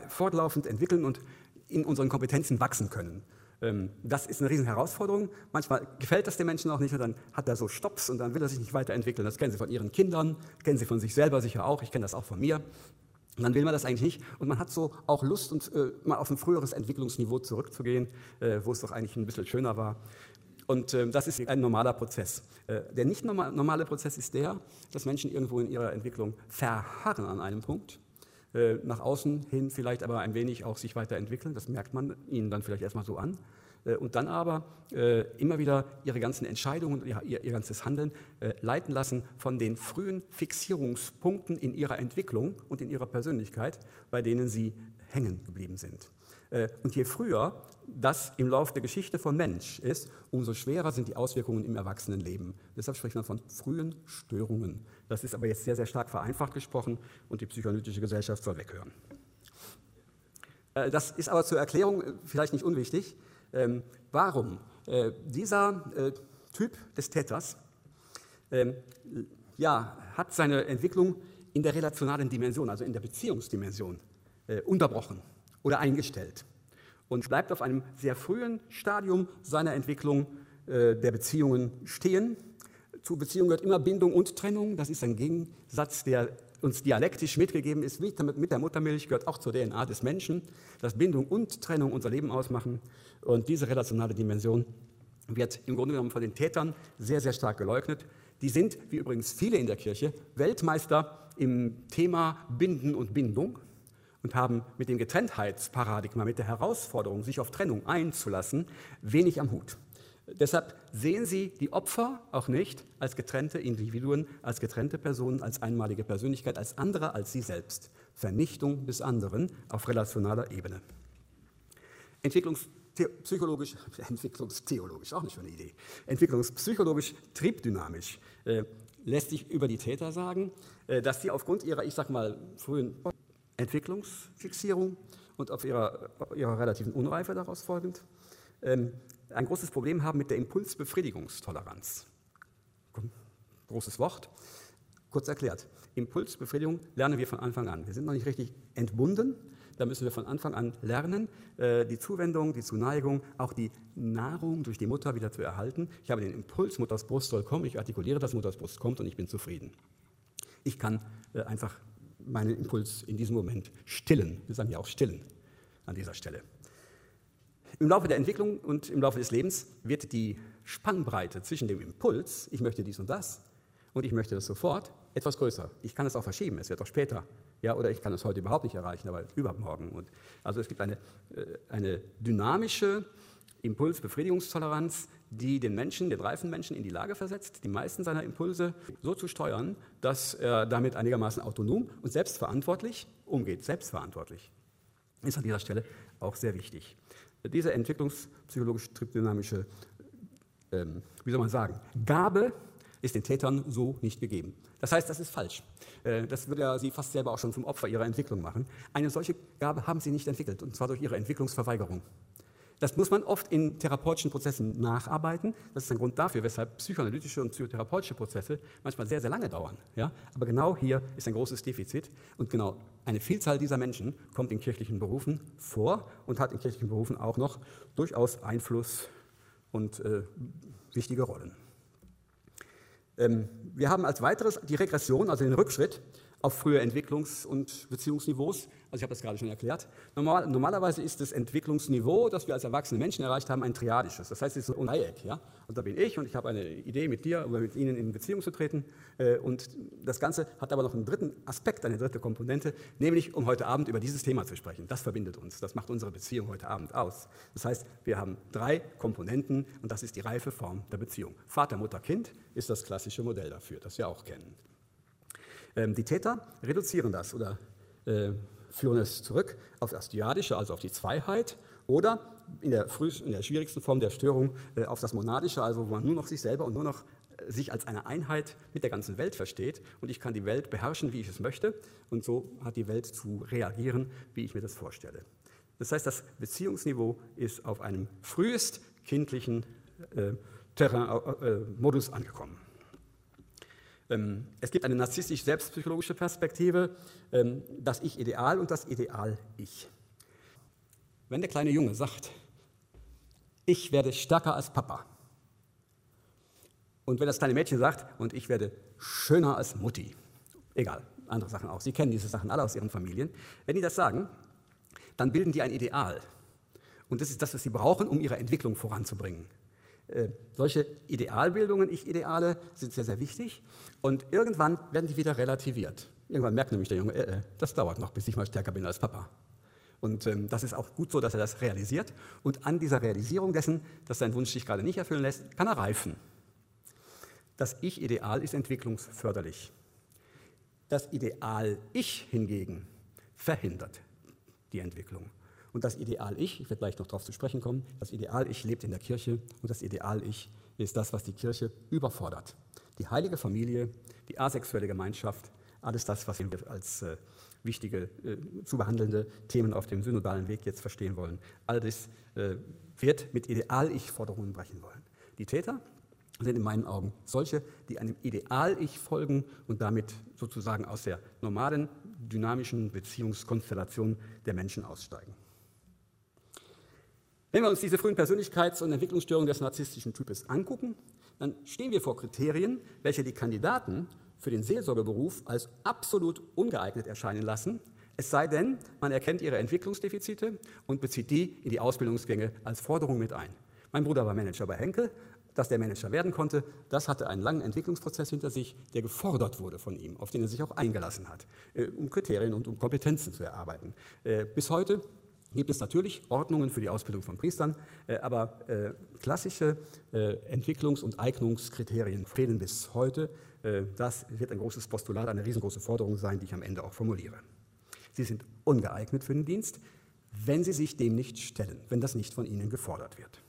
fortlaufend entwickeln und in unseren Kompetenzen wachsen können. Ähm, das ist eine riesen Herausforderung. Manchmal gefällt das den Menschen auch nicht und dann hat er so Stops und dann will er sich nicht weiterentwickeln. Das kennen Sie von Ihren Kindern, kennen Sie von sich selber sicher auch. Ich kenne das auch von mir. Und dann will man das eigentlich nicht. Und man hat so auch Lust, und, äh, mal auf ein früheres Entwicklungsniveau zurückzugehen, äh, wo es doch eigentlich ein bisschen schöner war. Und äh, das ist ein normaler Prozess. Äh, der nicht normale Prozess ist der, dass Menschen irgendwo in ihrer Entwicklung verharren an einem Punkt, äh, nach außen hin vielleicht aber ein wenig auch sich weiterentwickeln. Das merkt man ihnen dann vielleicht erstmal so an. Äh, und dann aber äh, immer wieder ihre ganzen Entscheidungen, ihr, ihr ganzes Handeln äh, leiten lassen von den frühen Fixierungspunkten in ihrer Entwicklung und in ihrer Persönlichkeit, bei denen sie hängen geblieben sind. Und je früher das im Laufe der Geschichte von Mensch ist, umso schwerer sind die Auswirkungen im Erwachsenenleben. Deshalb spricht man von frühen Störungen. Das ist aber jetzt sehr, sehr stark vereinfacht gesprochen und die psychoanalytische Gesellschaft soll weghören. Das ist aber zur Erklärung vielleicht nicht unwichtig. Ähm, warum? Äh, dieser äh, Typ des Täters ähm, ja, hat seine Entwicklung in der relationalen Dimension, also in der Beziehungsdimension, äh, unterbrochen oder eingestellt und bleibt auf einem sehr frühen Stadium seiner Entwicklung äh, der Beziehungen stehen. Zu Beziehungen gehört immer Bindung und Trennung. Das ist ein Gegensatz, der uns dialektisch mitgegeben ist, mit der Muttermilch, gehört auch zur DNA des Menschen, dass Bindung und Trennung unser Leben ausmachen. Und diese relationale Dimension wird im Grunde genommen von den Tätern sehr, sehr stark geleugnet. Die sind, wie übrigens viele in der Kirche, Weltmeister im Thema Binden und Bindung und haben mit dem Getrenntheitsparadigma, mit der Herausforderung, sich auf Trennung einzulassen, wenig am Hut. Deshalb sehen Sie die Opfer auch nicht als getrennte Individuen, als getrennte Personen, als einmalige Persönlichkeit, als andere als Sie selbst. Vernichtung des anderen auf relationaler Ebene. Entwicklungspsychologisch, entwicklungstheologisch, auch eine schöne Idee, entwicklungspsychologisch triebdynamisch äh, lässt sich über die Täter sagen, äh, dass sie aufgrund ihrer, ich sag mal, frühen Entwicklungsfixierung und auf ihrer, ihrer relativen Unreife daraus folgend ähm, ein großes Problem haben mit der Impulsbefriedigungstoleranz. Großes Wort. Kurz erklärt, Impulsbefriedigung lernen wir von Anfang an. Wir sind noch nicht richtig entbunden, da müssen wir von Anfang an lernen, äh, die Zuwendung, die Zuneigung, auch die Nahrung durch die Mutter wieder zu erhalten. Ich habe den Impuls, Mutters Brust soll kommen, ich artikuliere, dass Mutters Brust kommt und ich bin zufrieden. Ich kann äh, einfach meinen Impuls in diesem Moment stillen. Wir sagen ja auch stillen an dieser Stelle. Im Laufe der Entwicklung und im Laufe des Lebens wird die Spannbreite zwischen dem Impuls, ich möchte dies und das, und ich möchte das sofort, etwas größer. Ich kann es auch verschieben, es wird auch später. Ja, oder ich kann es heute überhaupt nicht erreichen, aber übermorgen. Und also es gibt eine, äh, eine dynamische Impulsbefriedigungstoleranz, die den Menschen, den reifen Menschen in die Lage versetzt, die meisten seiner Impulse so zu steuern, dass er damit einigermaßen autonom und selbstverantwortlich umgeht. Selbstverantwortlich ist an dieser Stelle auch sehr wichtig. Diese entwicklungspsychologisch-tripdynamische, ähm, wie soll man sagen, Gabe ist den Tätern so nicht gegeben. Das heißt, das ist falsch. Äh, das würde ja sie fast selber auch schon zum Opfer ihrer Entwicklung machen. Eine solche Gabe haben sie nicht entwickelt, und zwar durch ihre Entwicklungsverweigerung. Das muss man oft in therapeutischen Prozessen nacharbeiten. Das ist ein Grund dafür, weshalb psychoanalytische und psychotherapeutische Prozesse manchmal sehr, sehr lange dauern. Ja? Aber genau hier ist ein großes Defizit. Und genau eine Vielzahl dieser Menschen kommt in kirchlichen Berufen vor und hat in kirchlichen Berufen auch noch durchaus Einfluss und äh, wichtige Rollen. Ähm, wir haben als weiteres die Regression, also den Rückschritt auf frühe Entwicklungs- und Beziehungsniveaus. Also ich habe das gerade schon erklärt. Normal, normalerweise ist das Entwicklungsniveau, das wir als erwachsene Menschen erreicht haben, ein triadisches. Das heißt, es ist ein Dreieck. Ja? Und da bin ich und ich habe eine Idee mit dir, oder mit Ihnen in Beziehung zu treten. Äh, und das Ganze hat aber noch einen dritten Aspekt, eine dritte Komponente, nämlich um heute Abend über dieses Thema zu sprechen. Das verbindet uns. Das macht unsere Beziehung heute Abend aus. Das heißt, wir haben drei Komponenten und das ist die reife Form der Beziehung. Vater, Mutter, Kind ist das klassische Modell dafür, das wir auch kennen. Ähm, die Täter reduzieren das oder äh, führen es zurück auf das Dyadische, also auf die Zweiheit, oder in der, frühesten, in der schwierigsten Form der Störung äh, auf das Monadische, also wo man nur noch sich selber und nur noch äh, sich als eine Einheit mit der ganzen Welt versteht und ich kann die Welt beherrschen, wie ich es möchte und so hat die Welt zu reagieren, wie ich mir das vorstelle. Das heißt, das Beziehungsniveau ist auf einem frühest kindlichen äh, Terrain, äh, Modus angekommen. Ähm, es gibt eine narzisstisch-selbstpsychologische Perspektive, ähm, das Ich-Ideal und das Ideal-Ich. Wenn der kleine Junge sagt, ich werde stärker als Papa, und wenn das kleine Mädchen sagt, und ich werde schöner als Mutti, egal, andere Sachen auch, Sie kennen diese Sachen alle aus Ihren Familien, wenn die das sagen, dann bilden die ein Ideal. Und das ist das, was sie brauchen, um ihre Entwicklung voranzubringen. Äh, solche Idealbildungen, Ich-Ideale, sind sehr, sehr wichtig. Und irgendwann werden die wieder relativiert. Irgendwann merkt nämlich der Junge, äh, äh, das dauert noch, bis ich mal stärker bin als Papa. Und ähm, das ist auch gut so, dass er das realisiert. Und an dieser Realisierung dessen, dass sein Wunsch sich gerade nicht erfüllen lässt, kann er reifen. Das Ich-Ideal ist entwicklungsförderlich. Das Ideal-Ich hingegen verhindert die Entwicklung. Und das Ideal-Ich, ich werde gleich noch darauf zu sprechen kommen, das Ideal-Ich lebt in der Kirche und das Ideal-Ich ist das, was die Kirche überfordert. Die heilige Familie, die asexuelle Gemeinschaft, alles das, was wir als äh, wichtige äh, zu behandelnde Themen auf dem synodalen Weg jetzt verstehen wollen. All das äh, wird mit Ideal-Ich-Forderungen brechen wollen. Die Täter sind in meinen Augen solche, die einem Ideal-Ich folgen und damit sozusagen aus der normalen, dynamischen Beziehungskonstellation der Menschen aussteigen. Wenn wir uns diese frühen Persönlichkeits- und Entwicklungsstörungen des narzisstischen Types angucken, dann stehen wir vor Kriterien, welche die Kandidaten für den Seelsorgeberuf als absolut ungeeignet erscheinen lassen, es sei denn, man erkennt ihre Entwicklungsdefizite und bezieht die in die Ausbildungsgänge als Forderung mit ein. Mein Bruder war Manager bei Henkel. Dass der Manager werden konnte, das hatte einen langen Entwicklungsprozess hinter sich, der gefordert wurde von ihm, auf den er sich auch eingelassen hat, äh, um Kriterien und um Kompetenzen zu erarbeiten. Äh, bis heute gibt es natürlich Ordnungen für die Ausbildung von Priestern, äh, aber äh, klassische äh, Entwicklungs- und Eignungskriterien fehlen bis heute. Das wird ein großes Postulat, eine riesengroße Forderung sein, die ich am Ende auch formuliere. Sie sind ungeeignet für den Dienst, wenn sie sich dem nicht stellen, wenn das nicht von ihnen gefordert wird.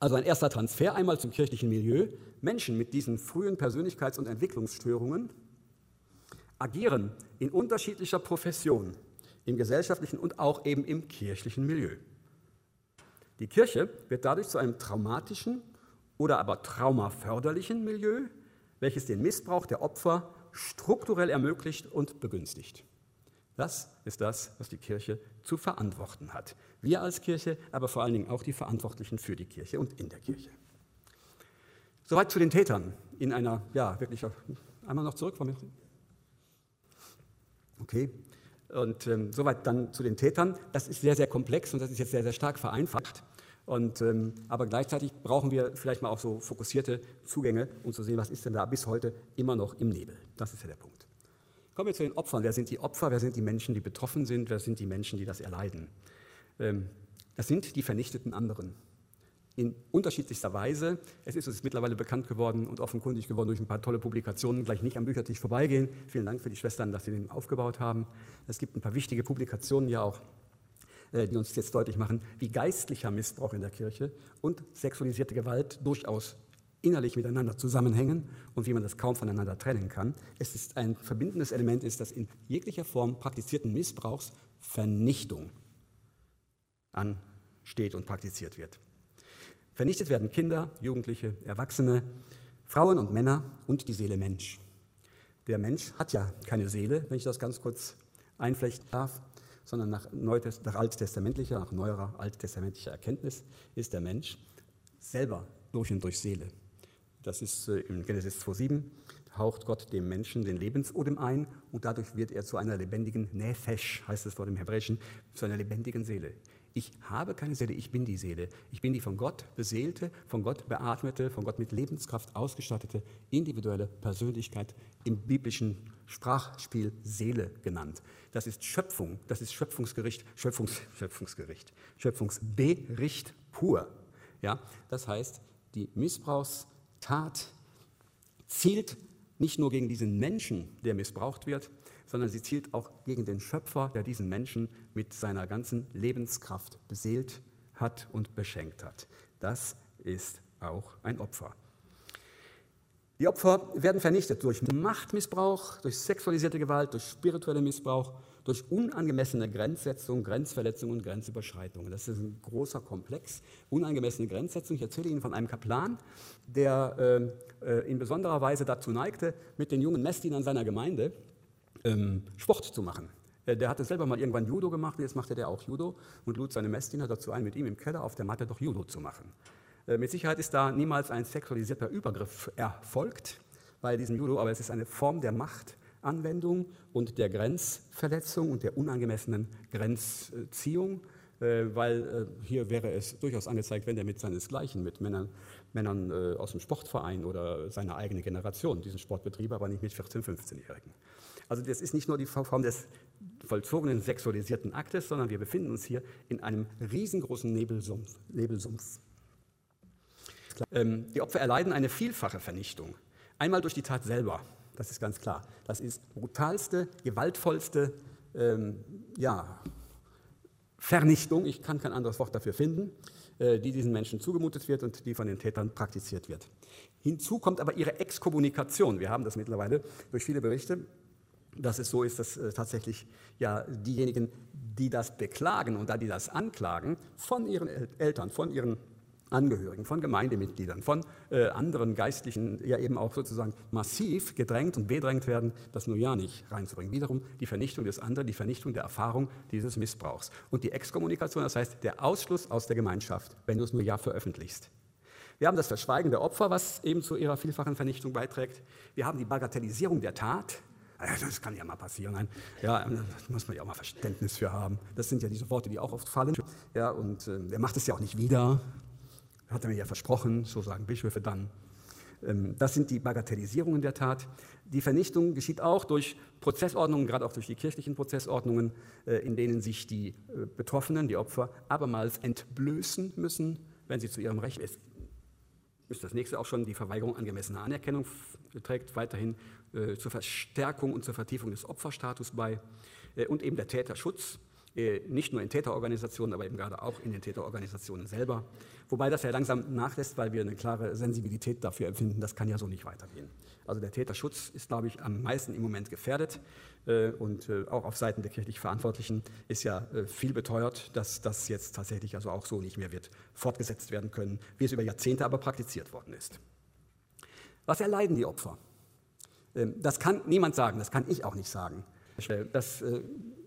Also ein erster Transfer einmal zum kirchlichen Milieu. Menschen mit diesen frühen Persönlichkeits- und Entwicklungsstörungen agieren in unterschiedlicher Profession im gesellschaftlichen und auch eben im kirchlichen Milieu. Die Kirche wird dadurch zu einem traumatischen oder aber traumaförderlichen Milieu, welches den Missbrauch der Opfer strukturell ermöglicht und begünstigt. Das ist das, was die Kirche zu verantworten hat. Wir als Kirche, aber vor allen Dingen auch die Verantwortlichen für die Kirche und in der Kirche. Soweit zu den Tätern in einer, ja, wirklich, einmal noch zurück. Okay, und ähm, soweit dann zu den Tätern. Das ist sehr, sehr komplex und das ist jetzt sehr, sehr stark vereinfacht. Und, ähm, aber gleichzeitig brauchen wir vielleicht mal auch so fokussierte Zugänge, um zu sehen, was ist denn da bis heute immer noch im Nebel. Das ist ja der Punkt. Kommen wir zu den Opfern. Wer sind die Opfer? Wer sind die Menschen, die betroffen sind? Wer sind die Menschen, die das erleiden? Ähm, das sind die vernichteten anderen in unterschiedlichster Weise. Es ist uns mittlerweile bekannt geworden und offenkundig geworden durch ein paar tolle Publikationen, gleich nicht am Büchertisch vorbeigehen. Vielen Dank für die Schwestern, dass sie den aufgebaut haben. Es gibt ein paar wichtige Publikationen ja auch, äh, die uns jetzt deutlich machen, wie geistlicher Missbrauch in der Kirche und sexualisierte Gewalt durchaus innerlich miteinander zusammenhängen und wie man das kaum voneinander trennen kann. Es ist ein verbindendes Element, ist, dass in jeglicher Form praktizierten Missbrauchs Vernichtung ansteht und praktiziert wird. Vernichtet werden Kinder, Jugendliche, Erwachsene, Frauen und Männer und die Seele Mensch. Der Mensch hat ja keine Seele, wenn ich das ganz kurz einflechten darf, sondern nach, Neutest nach alttestamentlicher, nach neuerer alttestamentlicher Erkenntnis ist der Mensch selber durch und durch Seele. Das ist äh, in Genesis 2,7 haucht Gott dem Menschen den Lebensodem ein und dadurch wird er zu einer lebendigen Nefesh, heißt es vor dem Hebräischen, zu einer lebendigen Seele. Ich habe keine Seele, ich bin die Seele. Ich bin die von Gott beseelte, von Gott beatmete, von Gott mit Lebenskraft ausgestattete, individuelle Persönlichkeit im biblischen Sprachspiel Seele genannt. Das ist Schöpfung, das ist Schöpfungsgericht, Schöpfungs, Schöpfungsgericht, Schöpfungsbericht pur. Ja, das heißt, die Missbrauchstat zielt nicht nur gegen diesen Menschen, der missbraucht wird, sondern sie zielt auch gegen den Schöpfer, der diesen Menschen mit seiner ganzen Lebenskraft beseelt hat und beschenkt hat. Das ist auch ein Opfer. Die Opfer werden vernichtet durch Machtmissbrauch, durch sexualisierte Gewalt, durch spirituellen Missbrauch, durch unangemessene Grenzsetzung, Grenzverletzung und Grenzüberschreitungen. Das ist ein großer Komplex. Unangemessene Grenzsetzung. Ich erzähle Ihnen von einem Kaplan, der äh, äh in besonderer Weise dazu neigte, mit den jungen Messdienern seiner Gemeinde ähm, Sport zu machen. Äh, der hatte selber mal irgendwann Judo gemacht, jetzt machte der auch Judo und lud seine Messdiener dazu ein, mit ihm im Keller auf der Matte doch Judo zu machen. Äh, mit Sicherheit ist da niemals ein sexualisierter Übergriff erfolgt bei diesem Judo, aber es ist eine Form der Machtanwendung und der Grenzverletzung und der unangemessenen Grenzziehung, äh, weil hier wäre es durchaus angezeigt, wenn der mit seinesgleichen, mit Männern, Männern aus dem Sportverein oder seiner eigenen Generation diesen Sport betrieb, aber nicht mit 14-, 15-Jährigen. Also das ist nicht nur die Form des vollzogenen sexualisierten Aktes, sondern wir befinden uns hier in einem riesengroßen Nebelsumpf. Nebelsumpf. Ähm, die Opfer erleiden eine vielfache Vernichtung. Einmal durch die Tat selber, das ist ganz klar. Das ist brutalste, gewaltvollste ähm, ja, Vernichtung, ich kann kein anderes Wort dafür finden, äh, die diesen Menschen zugemutet wird und die von den Tätern praktiziert wird. Hinzu kommt aber ihre Exkommunikation. Wir haben das mittlerweile durch viele Berichte dass es so ist, dass äh, tatsächlich ja diejenigen, die das beklagen und da die das anklagen, von ihren El Eltern, von ihren Angehörigen, von Gemeindemitgliedern, von äh, anderen Geistlichen ja eben auch sozusagen massiv gedrängt und bedrängt werden, das nur ja nicht reinzubringen. Wiederum die Vernichtung des anderen, die Vernichtung der Erfahrung dieses Missbrauchs. Und die Exkommunikation, das heißt der Ausschluss aus der Gemeinschaft, wenn du es nur ja veröffentlichst. Wir haben das Verschweigen der Opfer, was eben zu ihrer vielfachen Vernichtung beiträgt. Wir haben die Bagatellisierung der Tat, das kann ja mal passieren. Nein, ja, da muss man ja auch mal Verständnis für haben. Das sind ja diese Worte, die auch oft fallen. Ja, und äh, er macht es ja auch nicht wieder. Hat er mir ja versprochen, so sagen Bischöfe dann. Ähm, das sind die Bagatellisierungen der Tat. Die Vernichtung geschieht auch durch Prozessordnungen, gerade auch durch die kirchlichen Prozessordnungen, äh, in denen sich die äh, Betroffenen, die Opfer, abermals entblößen müssen, wenn sie zu ihrem Recht ist. Ist das nächste auch schon die Verweigerung angemessener Anerkennung, trägt weiterhin zur Verstärkung und zur Vertiefung des Opferstatus bei äh, und eben der Täterschutz, äh, nicht nur in Täterorganisationen, aber eben gerade auch in den Täterorganisationen selber. Wobei das ja langsam nachlässt, weil wir eine klare Sensibilität dafür empfinden, das kann ja so nicht weitergehen. Also der Täterschutz ist, glaube ich, am meisten im Moment gefährdet. Äh, und äh, auch auf Seiten der kirchlich Verantwortlichen ist ja äh, viel beteuert, dass das jetzt tatsächlich also auch so nicht mehr wird fortgesetzt werden können, wie es über Jahrzehnte aber praktiziert worden ist. Was erleiden die Opfer? Ähm, das kann niemand sagen, das kann ich auch nicht sagen. Das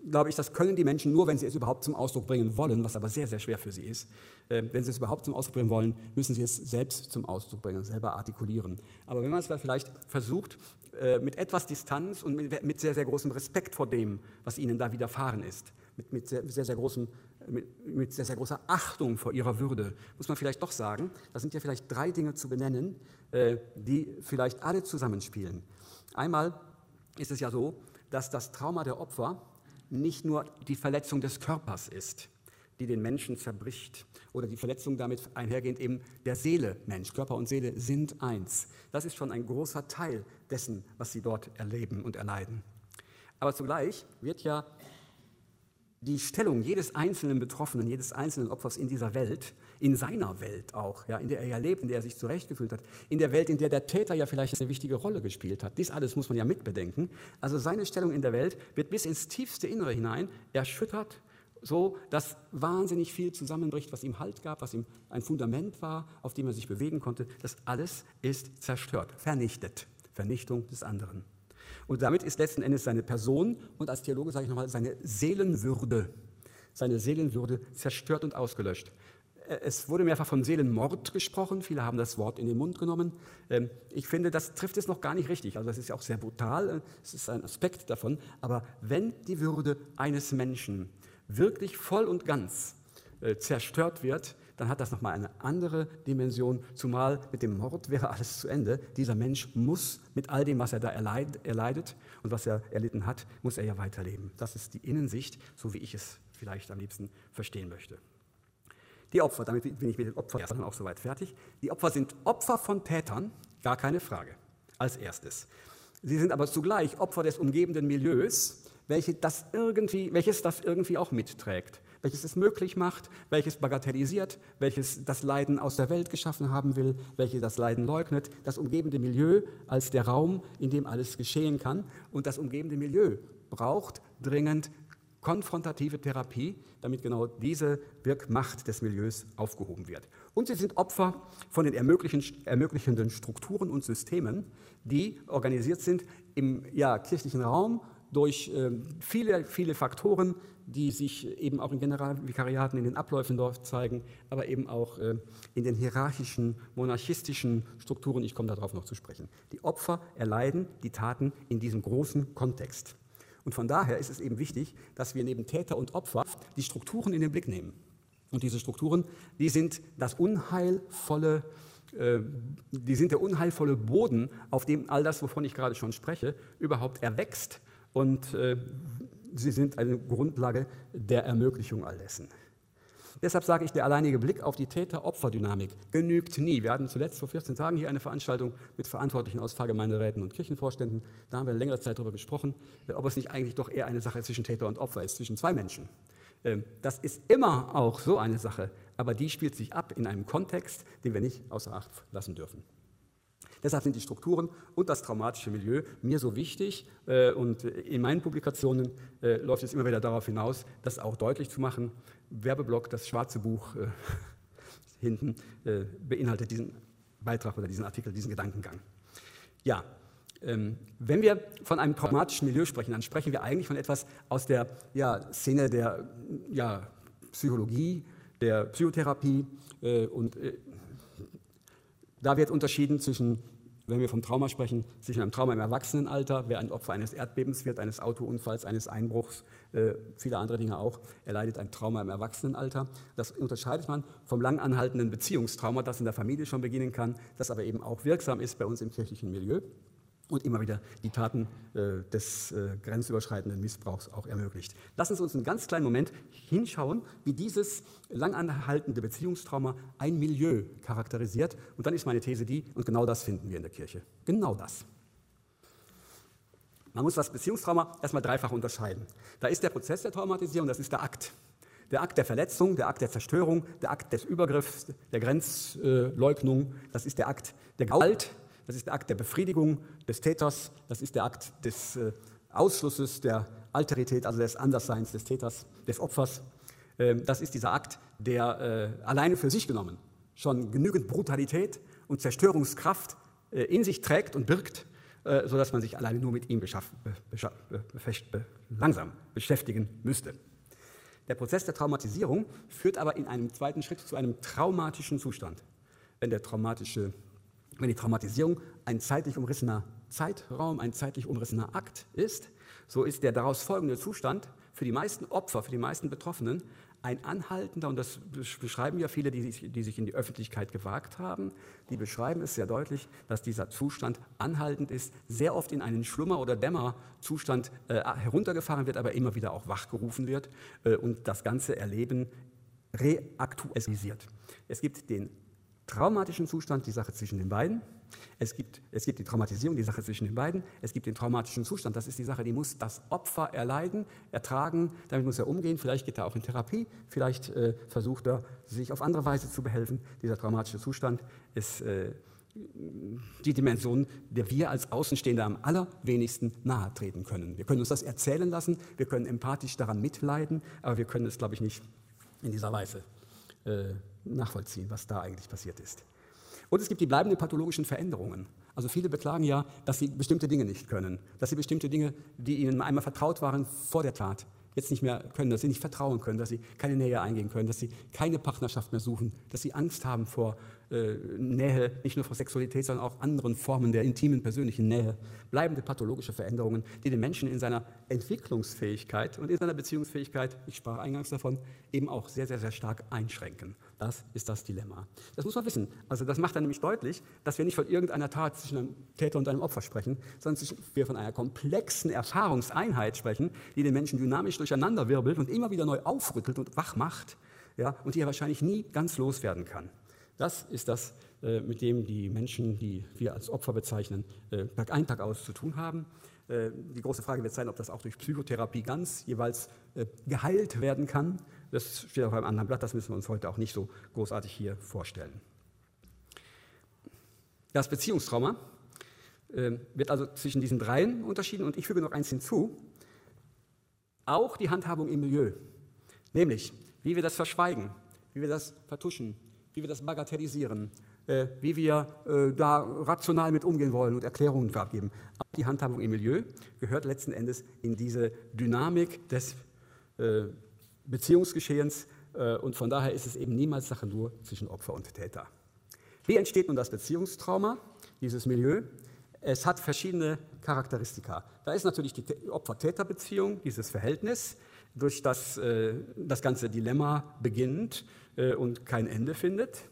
glaube ich, das können die Menschen nur, wenn sie es überhaupt zum Ausdruck bringen wollen, was aber sehr, sehr schwer für sie ist. Äh, wenn sie es überhaupt zum Ausdruck bringen wollen, müssen sie es selbst zum Ausdruck bringen, selber artikulieren. Aber wenn man es vielleicht versucht, äh, mit etwas Distanz und mit sehr, sehr großem Respekt vor dem, was ihnen da widerfahren ist, mit, mit, sehr, sehr, großem, mit, mit sehr, sehr großer Achtung vor ihrer Würde, muss man vielleicht doch sagen, da sind ja vielleicht drei Dinge zu benennen, äh, die vielleicht alle zusammenspielen. Einmal ist es ja so, dass das Trauma der Opfer nicht nur die Verletzung des Körpers ist, die den Menschen zerbricht, oder die Verletzung damit einhergehend eben der Seele Mensch. Körper und Seele sind eins. Das ist schon ein großer Teil dessen, was sie dort erleben und erleiden. Aber zugleich wird ja die Stellung jedes einzelnen Betroffenen, jedes einzelnen Opfers in dieser Welt, in seiner Welt auch, ja, in der er ja lebt, in der er sich zurechtgefühlt hat, in der Welt, in der der Täter ja vielleicht eine wichtige Rolle gespielt hat. Dies alles muss man ja mitbedenken. Also seine Stellung in der Welt wird bis ins tiefste Innere hinein erschüttert, so dass wahnsinnig viel zusammenbricht, was ihm Halt gab, was ihm ein Fundament war, auf dem er sich bewegen konnte. Das alles ist zerstört, vernichtet. Vernichtung des anderen. Und damit ist letzten Endes seine Person und als Theologe sage ich nochmal, seine Seelenwürde, seine Seelenwürde zerstört und ausgelöscht. Äh, es wurde mehrfach von Seelenmord gesprochen, viele haben das Wort in den Mund genommen. Ähm, ich finde, das trifft es noch gar nicht richtig. Also das ist ja auch sehr brutal, äh, es ist ein Aspekt davon. Aber wenn die Würde eines Menschen wirklich voll und ganz äh, zerstört wird, dann hat das nochmal eine andere Dimension, zumal mit dem Mord wäre alles zu Ende. Dieser Mensch muss mit all dem, was er da erleidet und was er erlitten hat, muss er ja weiterleben. Das ist die Innensicht, so wie ich es vielleicht am liebsten verstehen möchte. Die Opfer, damit bin ich mit den Opfern dann auch soweit fertig. Die Opfer sind Opfer von Tätern, gar keine Frage, als erstes. Sie sind aber zugleich Opfer des umgebenden Milieus, welche das irgendwie, welches das irgendwie auch mitträgt welches es möglich macht, welches bagatellisiert, welches das Leiden aus der Welt geschaffen haben will, welches das Leiden leugnet, das umgebende Milieu als der Raum, in dem alles geschehen kann. Und das umgebende Milieu braucht dringend konfrontative Therapie, damit genau diese Wirkmacht des Milieus aufgehoben wird. Und sie sind Opfer von den ermöglichenden Strukturen und Systemen, die organisiert sind im ja, kirchlichen Raum durch äh, viele, viele Faktoren, die sich eben auch in Generalvikariaten, in den Abläufen dort zeigen, aber eben auch äh, in den hierarchischen, monarchistischen Strukturen. Ich komme darauf noch zu sprechen. Die Opfer erleiden die Taten in diesem großen Kontext. Und von daher ist es eben wichtig, dass wir neben Täter und Opfer die Strukturen in den Blick nehmen. Und diese Strukturen, die sind das unheilvolle, äh, die sind der unheilvolle Boden, auf dem all das, wovon ich gerade schon spreche, überhaupt erwächst und äh, sie sind eine Grundlage der Ermöglichung all dessen. Deshalb sage ich, der alleinige Blick auf die Täter-Opfer-Dynamik genügt nie. Wir hatten zuletzt vor 14 Tagen hier eine Veranstaltung mit Verantwortlichen aus Pfarrgemeinderäten und Kirchenvorständen. Da haben wir längere Zeit darüber gesprochen, äh, ob es nicht eigentlich doch eher eine Sache zwischen Täter und Opfer ist, zwischen zwei Menschen. Ähm, das ist immer auch so eine Sache, aber die spielt sich ab in einem Kontext, den wir nicht außer Acht lassen dürfen. Deshalb sind die Strukturen und das traumatische Milieu mir so wichtig. Äh, und in meinen Publikationen äh, läuft es immer wieder darauf hinaus, das auch deutlich zu machen. Werbeblock, das schwarze Buch äh, hinten, beinhaltet diesen Beitrag oder diesen Artikel, diesen Gedankengang. Ja, ähm, wenn wir von einem traumatischen Milieu sprechen, dann sprechen wir eigentlich von etwas aus der ja, Szene der ja, Psychologie, der Psychotherapie und da wird unterschieden zwischen wenn wir vom Trauma sprechen, zwischen einem Trauma im Erwachsenenalter, wer ein Opfer eines Erdbebens wird, eines Autounfalls, eines Einbruchs, äh, viele andere Dinge auch, erleidet ein Trauma im Erwachsenenalter. Das unterscheidet man vom lang anhaltenden Beziehungstrauma, das in der Familie schon beginnen kann, das aber eben auch wirksam ist bei uns im kirchlichen Milieu und immer wieder die Taten äh, des äh, grenzüberschreitenden Missbrauchs auch ermöglicht. Lassen Sie uns einen ganz kleinen Moment hinschauen, wie dieses langanhaltende Beziehungstrauma ein Milieu charakterisiert. Und dann ist meine These die, und genau das finden wir in der Kirche. Genau das. Man muss das Beziehungstrauma erstmal dreifach unterscheiden. Da ist der Prozess der Traumatisierung, das ist der Akt. Der Akt der Verletzung, der Akt der Zerstörung, der Akt des Übergriffs, der Grenzleugnung, das ist der Akt der Gewalt, das ist der Akt der Befriedigung des Täters, das ist der Akt des äh, Ausschlusses der Alterität, also des Andersseins des Täters, des Opfers. Ähm, das ist dieser Akt, der äh, alleine für sich genommen schon genügend Brutalität und Zerstörungskraft äh, in sich trägt und birgt, sodass man sich alleine nur mit ihm langsam beschäftigen müsste. Der Prozess der Traumatisierung führt aber in einem zweiten Schritt zu einem traumatischen Zustand. Wenn der traumatische wenn die Traumatisierung ein zeitlich umrissener Zeitraum, ein zeitlich umrissener Akt ist, so ist der daraus folgende Zustand für die meisten Opfer, für die meisten Betroffenen ein anhaltender, und das beschreiben ja viele, die sich, die sich in die Öffentlichkeit gewagt haben, die beschreiben es sehr deutlich, dass dieser Zustand anhaltend ist, sehr oft in einen Schlummer- oder Dämmerzustand äh, heruntergefahren wird, aber immer wieder auch wachgerufen wird äh, und das ganze Erleben reaktualisiert. Es gibt den traumatischen Zustand, die Sache zwischen den beiden. Es gibt, es gibt die Traumatisierung, die Sache zwischen den beiden. Es gibt den traumatischen Zustand, das ist die Sache, die muss das Opfer erleiden, ertragen, damit muss er umgehen. Vielleicht geht er auch in Therapie, vielleicht äh, versucht er, sich auf andere Weise zu behelfen. Dieser traumatische Zustand ist äh, die Dimension, der wir als Außenstehende am allerwenigsten nahe treten können. Wir können uns das erzählen lassen, wir können empathisch daran mitleiden, aber wir können es, glaube ich, nicht in dieser Weise äh, nachvollziehen, was da eigentlich passiert ist. Und es gibt die bleibenden pathologischen Veränderungen. Also viele beklagen ja, dass sie bestimmte Dinge nicht können, dass sie bestimmte Dinge, die ihnen einmal vertraut waren vor der Tat, jetzt nicht mehr können, dass sie nicht vertrauen können, dass sie keine Nähe eingehen können, dass sie keine Partnerschaft mehr suchen, dass sie Angst haben vor äh, Nähe, nicht nur vor Sexualität, sondern auch anderen Formen der intimen persönlichen Nähe, bleibende pathologische Veränderungen, die den Menschen in seiner Entwicklungsfähigkeit und in seiner Beziehungsfähigkeit, ich sprach eingangs davon, eben auch sehr, sehr, sehr stark einschränken. Das ist das Dilemma. Das muss man wissen. Also das macht dann nämlich deutlich, dass wir nicht von irgendeiner Tat zwischen einem Täter und einem Opfer sprechen, sondern wir von einer komplexen Erfahrungseinheit sprechen, die den Menschen dynamisch durcheinander wirbelt und immer wieder neu aufrüttelt und wach macht ja, und die er wahrscheinlich nie ganz loswerden kann. Das ist das, äh, mit dem die Menschen, die wir als Opfer bezeichnen, äh, Tag ein, Tag aus zu tun haben. Äh, die große Frage wird sein, ob das auch durch Psychotherapie ganz jeweils geheilt werden kann. Das steht auf einem anderen Blatt, das müssen wir uns heute auch nicht so großartig hier vorstellen. Das Beziehungstrauma wird also zwischen diesen dreien unterschieden und ich füge noch eins hinzu, auch die Handhabung im Milieu, nämlich wie wir das verschweigen, wie wir das vertuschen, wie wir das bagatellisieren, äh, wie wir äh, da rational mit umgehen wollen und Erklärungen abgeben. Auch die Handhabung im Milieu gehört letzten Endes in diese Dynamik des äh, Beziehungsgeschehens äh, und von daher ist es eben niemals Sache nur zwischen Opfer und Täter. Wie entsteht nun das Beziehungstrauma, dieses Milieu? Es hat verschiedene Charakteristika. Da ist natürlich die Opfer-Täter-Beziehung, dieses Verhältnis, durch das äh, das ganze Dilemma beginnt äh, und kein Ende findet.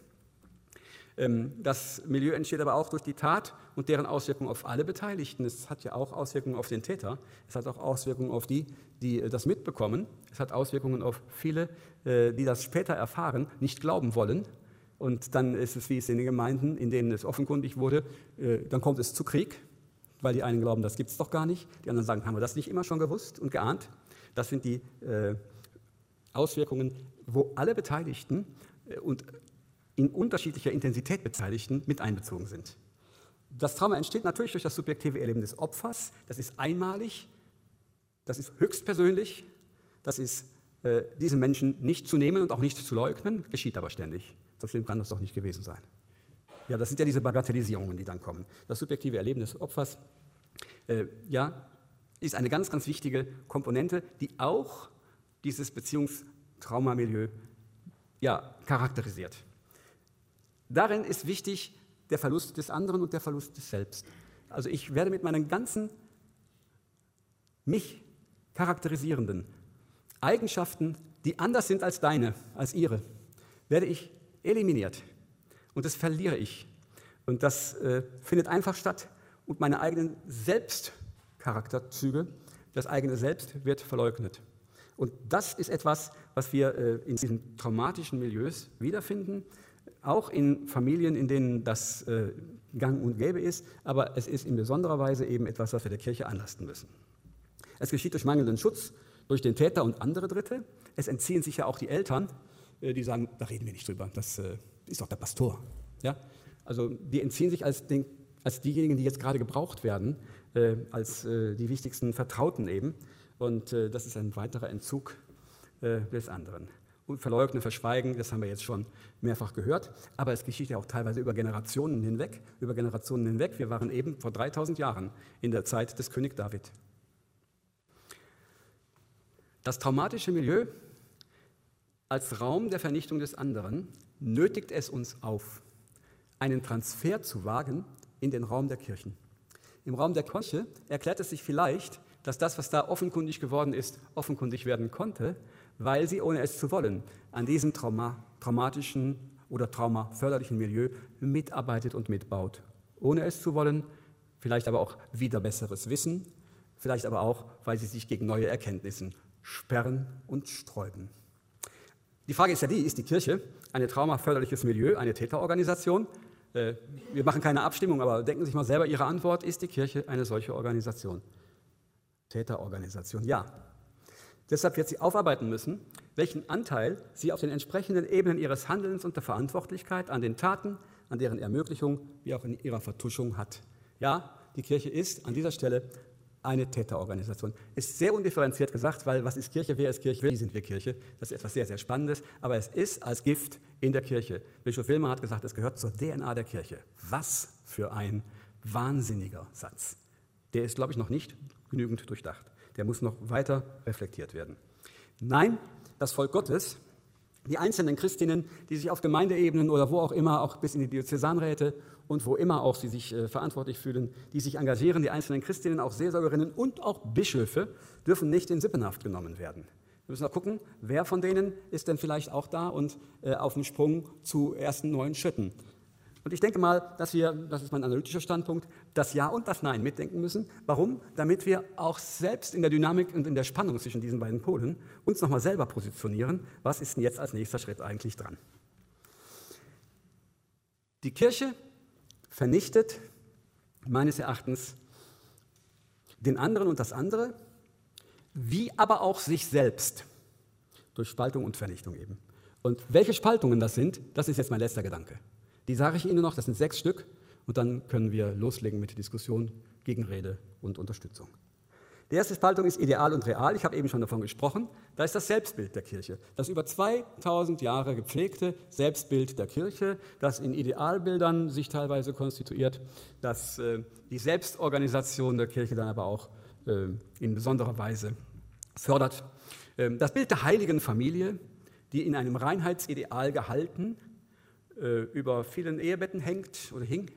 Ähm, das Milieu entsteht aber auch durch die Tat und deren Auswirkungen auf alle Beteiligten. Es hat ja auch Auswirkungen auf den Täter. Es hat auch Auswirkungen auf die, die äh, das mitbekommen. Es hat Auswirkungen auf viele, äh, die das später erfahren, nicht glauben wollen. Und dann ist es, wie es in den Gemeinden, in denen es offenkundig wurde, dann kommt es zu Krieg, weil die einen glauben, das gibt es doch gar nicht. Die anderen sagen, haben wir das nicht immer schon gewusst und geahnt? Das sind die Auswirkungen, wo alle Beteiligten äh, und in unterschiedlicher Intensität Beteiligten mit einbezogen sind. Das Trauma entsteht natürlich durch das subjektive Erleben des Opfers. Das ist einmalig, das ist höchstpersönlich, das ist äh, diesen Menschen nicht zu nehmen und auch nicht zu leugnen, geschieht aber ständig. So schlimm kann das doch nicht gewesen sein. Ja, das sind ja diese Bagatellisierungen, die dann kommen. Das subjektive Erleben des Opfers äh, ja, ist eine ganz, ganz wichtige Komponente, die auch dieses Beziehungstraumamilieu ja, charakterisiert. Darin ist wichtig der Verlust des anderen und der Verlust des Selbst. Also ich werde mit meinen ganzen mich charakterisierenden Eigenschaften, die anders sind als deine, als ihre, werde ich eliminiert. Und das verliere ich. Und das äh, findet einfach statt. Und meine eigenen Selbstcharakterzüge, das eigene Selbst wird verleugnet. Und das ist etwas, was wir äh, in diesen traumatischen Milieus wiederfinden, auch in Familien, in denen das äh, gang und gäbe ist, aber es ist in besonderer Weise eben etwas, was wir der Kirche anlasten müssen. Es geschieht durch mangelnden Schutz, durch den Täter und andere Dritte. Es entziehen sich ja auch die Eltern, äh, die sagen, da reden wir nicht drüber, das äh, ist doch der Pastor. Ja? Also die entziehen sich als, den, als diejenigen, die jetzt gerade gebraucht werden, äh, als die wichtigsten Vertrauten eben. Und das ist ein weiterer Entzug des anderen. Verleugnen, verschweigen, das haben wir jetzt schon mehrfach gehört. Aber es geschieht ja auch teilweise über Generationen hinweg. Über Generationen hinweg. Wir waren eben vor 3000 Jahren in der Zeit des König David. Das traumatische Milieu als Raum der Vernichtung des anderen nötigt es uns auf, einen Transfer zu wagen in den Raum der Kirchen. Im Raum der Kirche erklärt es sich vielleicht, dass das, was da offenkundig geworden ist, offenkundig werden konnte, weil sie, ohne es zu wollen, an diesem Trauma, traumatischen oder traumaförderlichen Milieu mitarbeitet und mitbaut. Ohne es zu wollen, vielleicht aber auch wieder besseres Wissen, vielleicht aber auch, weil sie sich gegen neue Erkenntnisse sperren und sträuben. Die Frage ist ja die, ist die Kirche ein traumaförderliches Milieu, eine Täterorganisation? Äh, wir machen keine Abstimmung, aber denken Sie sich mal selber Ihre Antwort, ist die Kirche eine solche Organisation? Täterorganisation, ja. Deshalb wird sie aufarbeiten müssen, welchen Anteil sie auf den entsprechenden Ebenen ihres Handelns und der Verantwortlichkeit an den Taten, an deren Ermöglichung wie auch in ihrer Vertuschung hat. Ja, die Kirche ist an dieser Stelle eine Täterorganisation. Ist sehr undifferenziert gesagt, weil was ist Kirche, wer ist Kirche, wie sind wir Kirche? Das ist etwas sehr, sehr Spannendes, aber es ist als Gift in der Kirche. Bischof Wilmer hat gesagt, es gehört zur DNA der Kirche. Was für ein wahnsinniger Satz. Der ist, glaube ich, noch nicht genügend durchdacht. Der muss noch weiter reflektiert werden. Nein, das Volk Gottes die einzelnen Christinnen, die sich auf Gemeindeebenen oder wo auch immer, auch bis in die Diözesanräte und wo immer auch sie sich äh, verantwortlich fühlen, die sich engagieren, die einzelnen Christinnen, auch Seelsorgerinnen und auch Bischöfe, dürfen nicht in Sippenhaft genommen werden. Wir müssen auch gucken, wer von denen ist denn vielleicht auch da und äh, auf dem Sprung zu ersten neuen Schritten. Und ich denke mal, dass wir, das ist mein analytischer Standpunkt, das Ja und das Nein mitdenken müssen. Warum? Damit wir auch selbst in der Dynamik und in der Spannung zwischen diesen beiden Polen uns nochmal selber positionieren. Was ist denn jetzt als nächster Schritt eigentlich dran? Die Kirche vernichtet meines Erachtens den anderen und das andere, wie aber auch sich selbst durch Spaltung und Vernichtung eben. Und welche Spaltungen das sind, das ist jetzt mein letzter Gedanke. Die sage ich Ihnen noch, das sind sechs Stück und dann können wir loslegen mit der Diskussion, Gegenrede und Unterstützung. Die erste Spaltung ist ideal und real. Ich habe eben schon davon gesprochen. Da ist das Selbstbild der Kirche. Das über 2000 Jahre gepflegte Selbstbild der Kirche, das in Idealbildern sich teilweise konstituiert, das äh, die Selbstorganisation der Kirche dann aber auch äh, in besonderer Weise fördert. Ähm, das Bild der heiligen Familie, die in einem Reinheitsideal gehalten äh, über vielen Ehebetten hängt oder hing.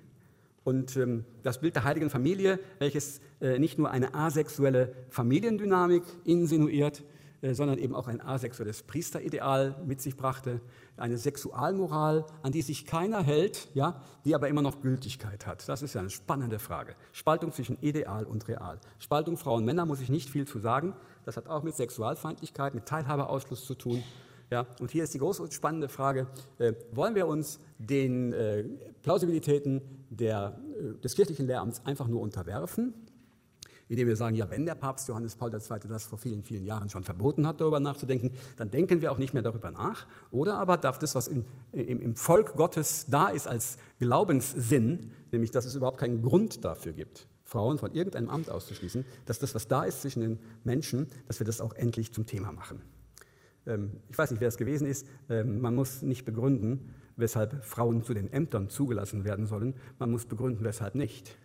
Und ähm, das Bild der heiligen Familie, welches äh, nicht nur eine asexuelle Familiendynamik insinuiert, äh, sondern eben auch ein asexuelles Priesterideal mit sich brachte, eine Sexualmoral, an die sich keiner hält, ja, die aber immer noch Gültigkeit hat. Das ist ja eine spannende Frage. Spaltung zwischen Ideal und Real. Spaltung Frauen und Männer muss ich nicht viel zu sagen. Das hat auch mit Sexualfeindlichkeit, mit Teilhabeausschluss zu tun. Ja, und hier ist die große und spannende Frage, äh, wollen wir uns den äh, Plausibilitäten der, äh, des kirchlichen Lehramts einfach nur unterwerfen, indem wir sagen, ja, wenn der Papst Johannes Paul II. das vor vielen, vielen Jahren schon verboten hat, darüber nachzudenken, dann denken wir auch nicht mehr darüber nach. Oder aber darf das, was im, im, im Volk Gottes da ist als Glaubenssinn, nämlich dass es überhaupt keinen Grund dafür gibt, Frauen von irgendeinem Amt auszuschließen, dass das, was da ist zwischen den Menschen, dass wir das auch endlich zum Thema machen. Ähm, ich weiß nicht, wer es gewesen ist, ähm, man muss nicht begründen, weshalb Frauen zu den Ämtern zugelassen werden sollen, man muss begründen, weshalb nicht.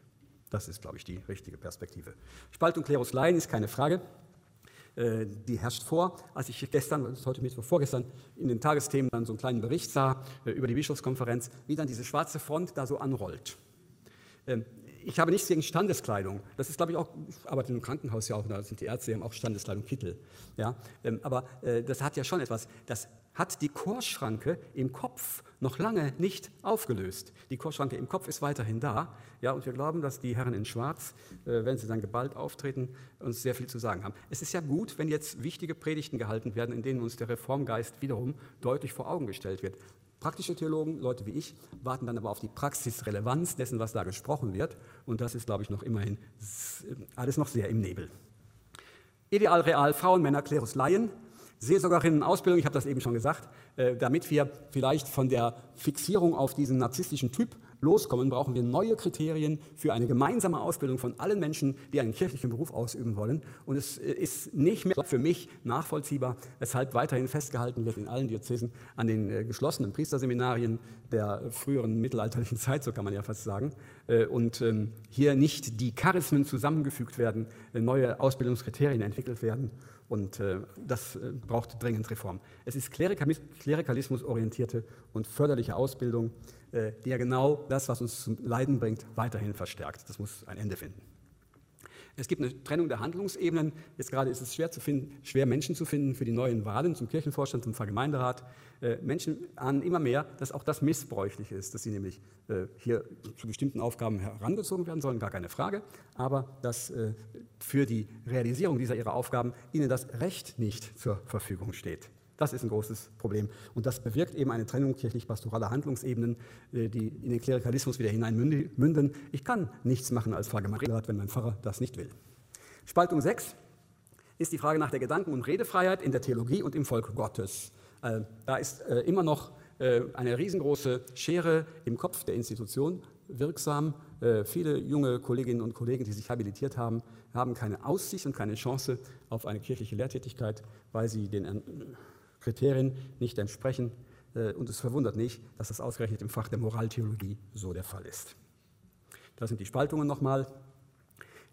Das ist, glaube ich, die richtige Perspektive. Spaltung Klerus Laien ist keine Frage. äh, die herrscht vor. Als ich gestern, das ist heute Mittwoch, vorgestern, in den Tagesthemen dann so einen kleinen Bericht sah äh, über die Bischofskonferenz, wie dann diese schwarze Front da so anrollt. Ich habe nichts gegen Standeskleidung. Das ist, glaube ich, auch, ich arbeite im Krankenhaus ja auch, da sind die Ärzte, die haben auch Standeskleidung, Kittel. Ja? Ähm, aber äh, das hat ja schon etwas. Das hat die Chorschranke im Kopf noch lange nicht aufgelöst. Die Chorschranke im Kopf ist weiterhin da. Ja, und wir glauben, dass die Herren in Schwarz, äh, wenn sie dann geballt auftreten, uns sehr viel zu sagen haben. Es ist ja gut, wenn jetzt wichtige Predigten gehalten werden, in denen uns der Reformgeist wiederum deutlich vor Augen gestellt wird. Praktische Theologen, Leute wie ich, warten dann aber auf die Praxisrelevanz dessen, was da gesprochen wird. Und das ist, glaube ich, noch immerhin alles noch sehr im Nebel. Ideal, real, Frauen, Männer, Klerus, Laien. Seelsorgerinnen-Ausbildung, ich habe das eben schon gesagt, äh, damit wir vielleicht von der Fixierung auf diesen narzisstischen Typ loskommen, brauchen wir neue Kriterien für eine gemeinsame Ausbildung von allen Menschen, die einen kirchlichen Beruf ausüben wollen. Und es äh, ist nicht mehr für mich nachvollziehbar, weshalb weiterhin festgehalten wird in allen Diözesen an den äh, geschlossenen Priesterseminarien der früheren mittelalterlichen Zeit, so kann man ja fast sagen, und ähm, hier nicht die Charismen zusammengefügt werden, neue Ausbildungskriterien entwickelt werden und äh, das äh, braucht dringend Reform. Es ist Klerikalismus orientierte und förderliche Ausbildung, äh, die ja genau das, was uns zum Leiden bringt, weiterhin verstärkt. Das muss ein Ende finden. Es gibt eine Trennung der Handlungsebenen. Jetzt gerade ist es schwer, zu finden, schwer Menschen zu finden für die neuen Wahlen zum Kirchenvorstand, zum Vergemeinderat. Äh, Menschen ahnen immer mehr, dass auch das missbräuchlich ist, dass sie nämlich äh, hier zu bestimmten Aufgaben herangezogen werden sollen, gar keine Frage, aber dass äh, für die Realisierung dieser ihrer Aufgaben ihnen das Recht nicht zur Verfügung steht. Das ist ein großes Problem. Und das bewirkt eben eine Trennung kirchlich-pastoraler Handlungsebenen, äh, die in den Klerikalismus wieder hineinmünden. Ich kann nichts machen als Pfarrgemeinderat, wenn mein Pfarrer das nicht will. Spaltung 6 ist die Frage nach der Gedanken- und Redefreiheit in der Theologie und im Volk Gottes. Äh, da ist äh, immer noch eine riesengroße Schere im Kopf der Institution wirksam. Viele junge Kolleginnen und Kollegen, die sich habilitiert haben, haben keine Aussicht und keine Chance auf eine kirchliche Lehrtätigkeit, weil sie den Kriterien nicht entsprechen. Äh, und es verwundert nicht, dass das ausgerechnet im Fach der Moraltheologie so der Fall ist. Das sind die Spaltungen nochmal.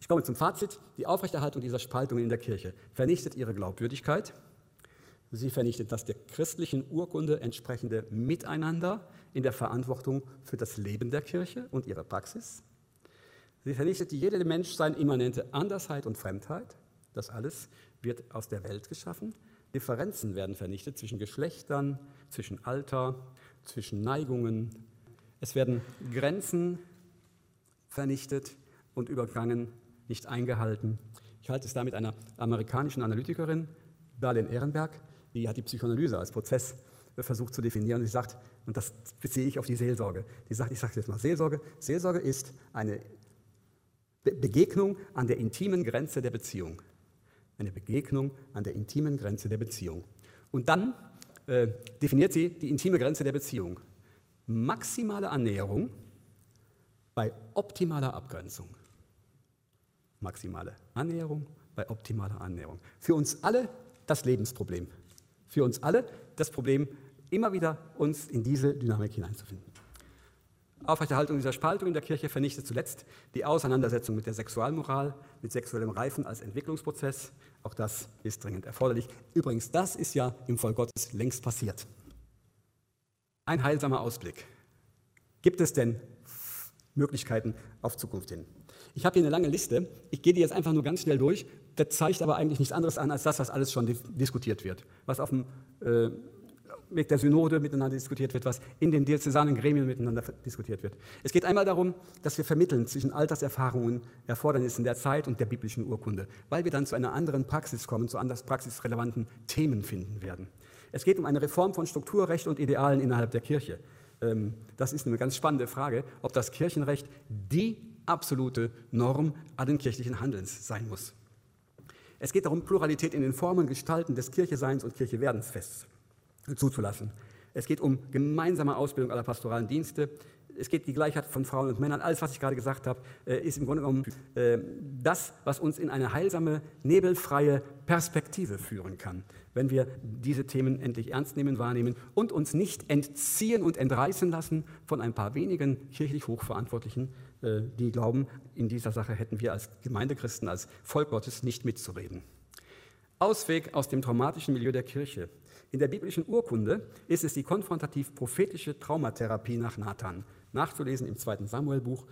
Ich komme zum Fazit. Die Aufrechterhaltung dieser Spaltungen in der Kirche vernichtet ihre Glaubwürdigkeit. Sie vernichtet das der christlichen Urkunde entsprechende Miteinander in der Verantwortung für das Leben der Kirche und ihre Praxis. Sie vernichtet jede Menschsein immanente Andersheit und Fremdheit. Das alles wird aus der Welt geschaffen Differenzen werden vernichtet zwischen Geschlechtern, zwischen Alter, zwischen Neigungen. Es werden Grenzen vernichtet und übergangen, nicht eingehalten. Ich halte es da mit einer amerikanischen Analytikerin, Darlene Ehrenberg, die hat die Psychoanalyse als Prozess versucht zu definieren sie sagt, und das beziehe ich auf die Seelsorge, die sagt, ich sage jetzt mal Seelsorge, Seelsorge ist eine Begegnung an der intimen Grenze der Beziehung eine Begegnung an der intimen Grenze der Beziehung. Und dann äh, definiert sie die intime Grenze der Beziehung. Maximale Annäherung bei optimaler Abgrenzung. Maximale Annäherung bei optimaler Annäherung. Für uns alle das Lebensproblem. Für uns alle das Problem, immer wieder uns in diese Dynamik hineinzufinden. Aufrechterhaltung dieser Spaltung in der Kirche vernichtet zuletzt die Auseinandersetzung mit der Sexualmoral, mit sexuellem Reifen als Entwicklungsprozess. Auch das ist dringend erforderlich. Übrigens, das ist ja im Volk Gottes längst passiert. Ein heilsamer Ausblick. Gibt es denn Möglichkeiten auf Zukunft hin? Ich habe hier eine lange Liste. Ich gehe die jetzt einfach nur ganz schnell durch. Das zeigt aber eigentlich nichts anderes an als das, was alles schon diskutiert wird. Was auf dem äh, mit der Synode miteinander diskutiert wird, was in den diözesanen Gremien miteinander diskutiert wird. Es geht einmal darum, dass wir vermitteln zwischen Alterserfahrungen, Erfordernissen der Zeit und der biblischen Urkunde, weil wir dann zu einer anderen Praxis kommen, zu anders praxisrelevanten Themen finden werden. Es geht um eine Reform von Strukturrecht und Idealen innerhalb der Kirche. Ähm, das ist eine ganz spannende Frage, ob das Kirchenrecht die absolute Norm allen kirchlichen Handelns sein muss. Es geht darum, Pluralität in den Formen, Gestalten des Kircheseins und Kirchewerdens festzulegen zuzulassen. Es geht um gemeinsame Ausbildung aller pastoralen Dienste. Es geht die Gleichheit von Frauen und Männern. Alles, was ich gerade gesagt habe, äh, ist im Grunde genommen äh, das, was uns in eine heilsame, nebelfreie Perspektive führen kann, wenn wir diese Themen endlich ernst nehmen, wahrnehmen und uns nicht entziehen und entreißen lassen von ein paar wenigen kirchlich Hochverantwortlichen, äh, die glauben, in dieser Sache hätten wir als Gemeindechristen, als Volk Gottes nicht mitzureden. Ausweg aus dem traumatischen Milieu der Kirche. In der biblischen Urkunde ist es die konfrontativ-prophetische Traumatherapie nach Nathan, nachzulesen im zweiten Samuelbuch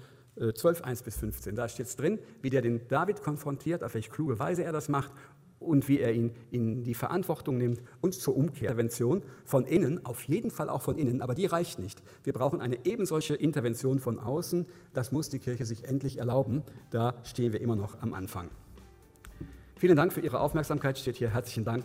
12, äh, 1 bis 15. Da steht es drin, wie der den David konfrontiert, auf welche kluge Weise er das macht und wie er ihn in die Verantwortung nimmt und zur Umkehrtervention von innen, auf jeden Fall auch von innen, aber die reicht nicht. Wir brauchen eine ebensolche Intervention von außen. Das muss die Kirche sich endlich erlauben. Da stehen wir immer noch am Anfang. Vielen Dank für Ihre Aufmerksamkeit. Steht hier herzlichen Dank.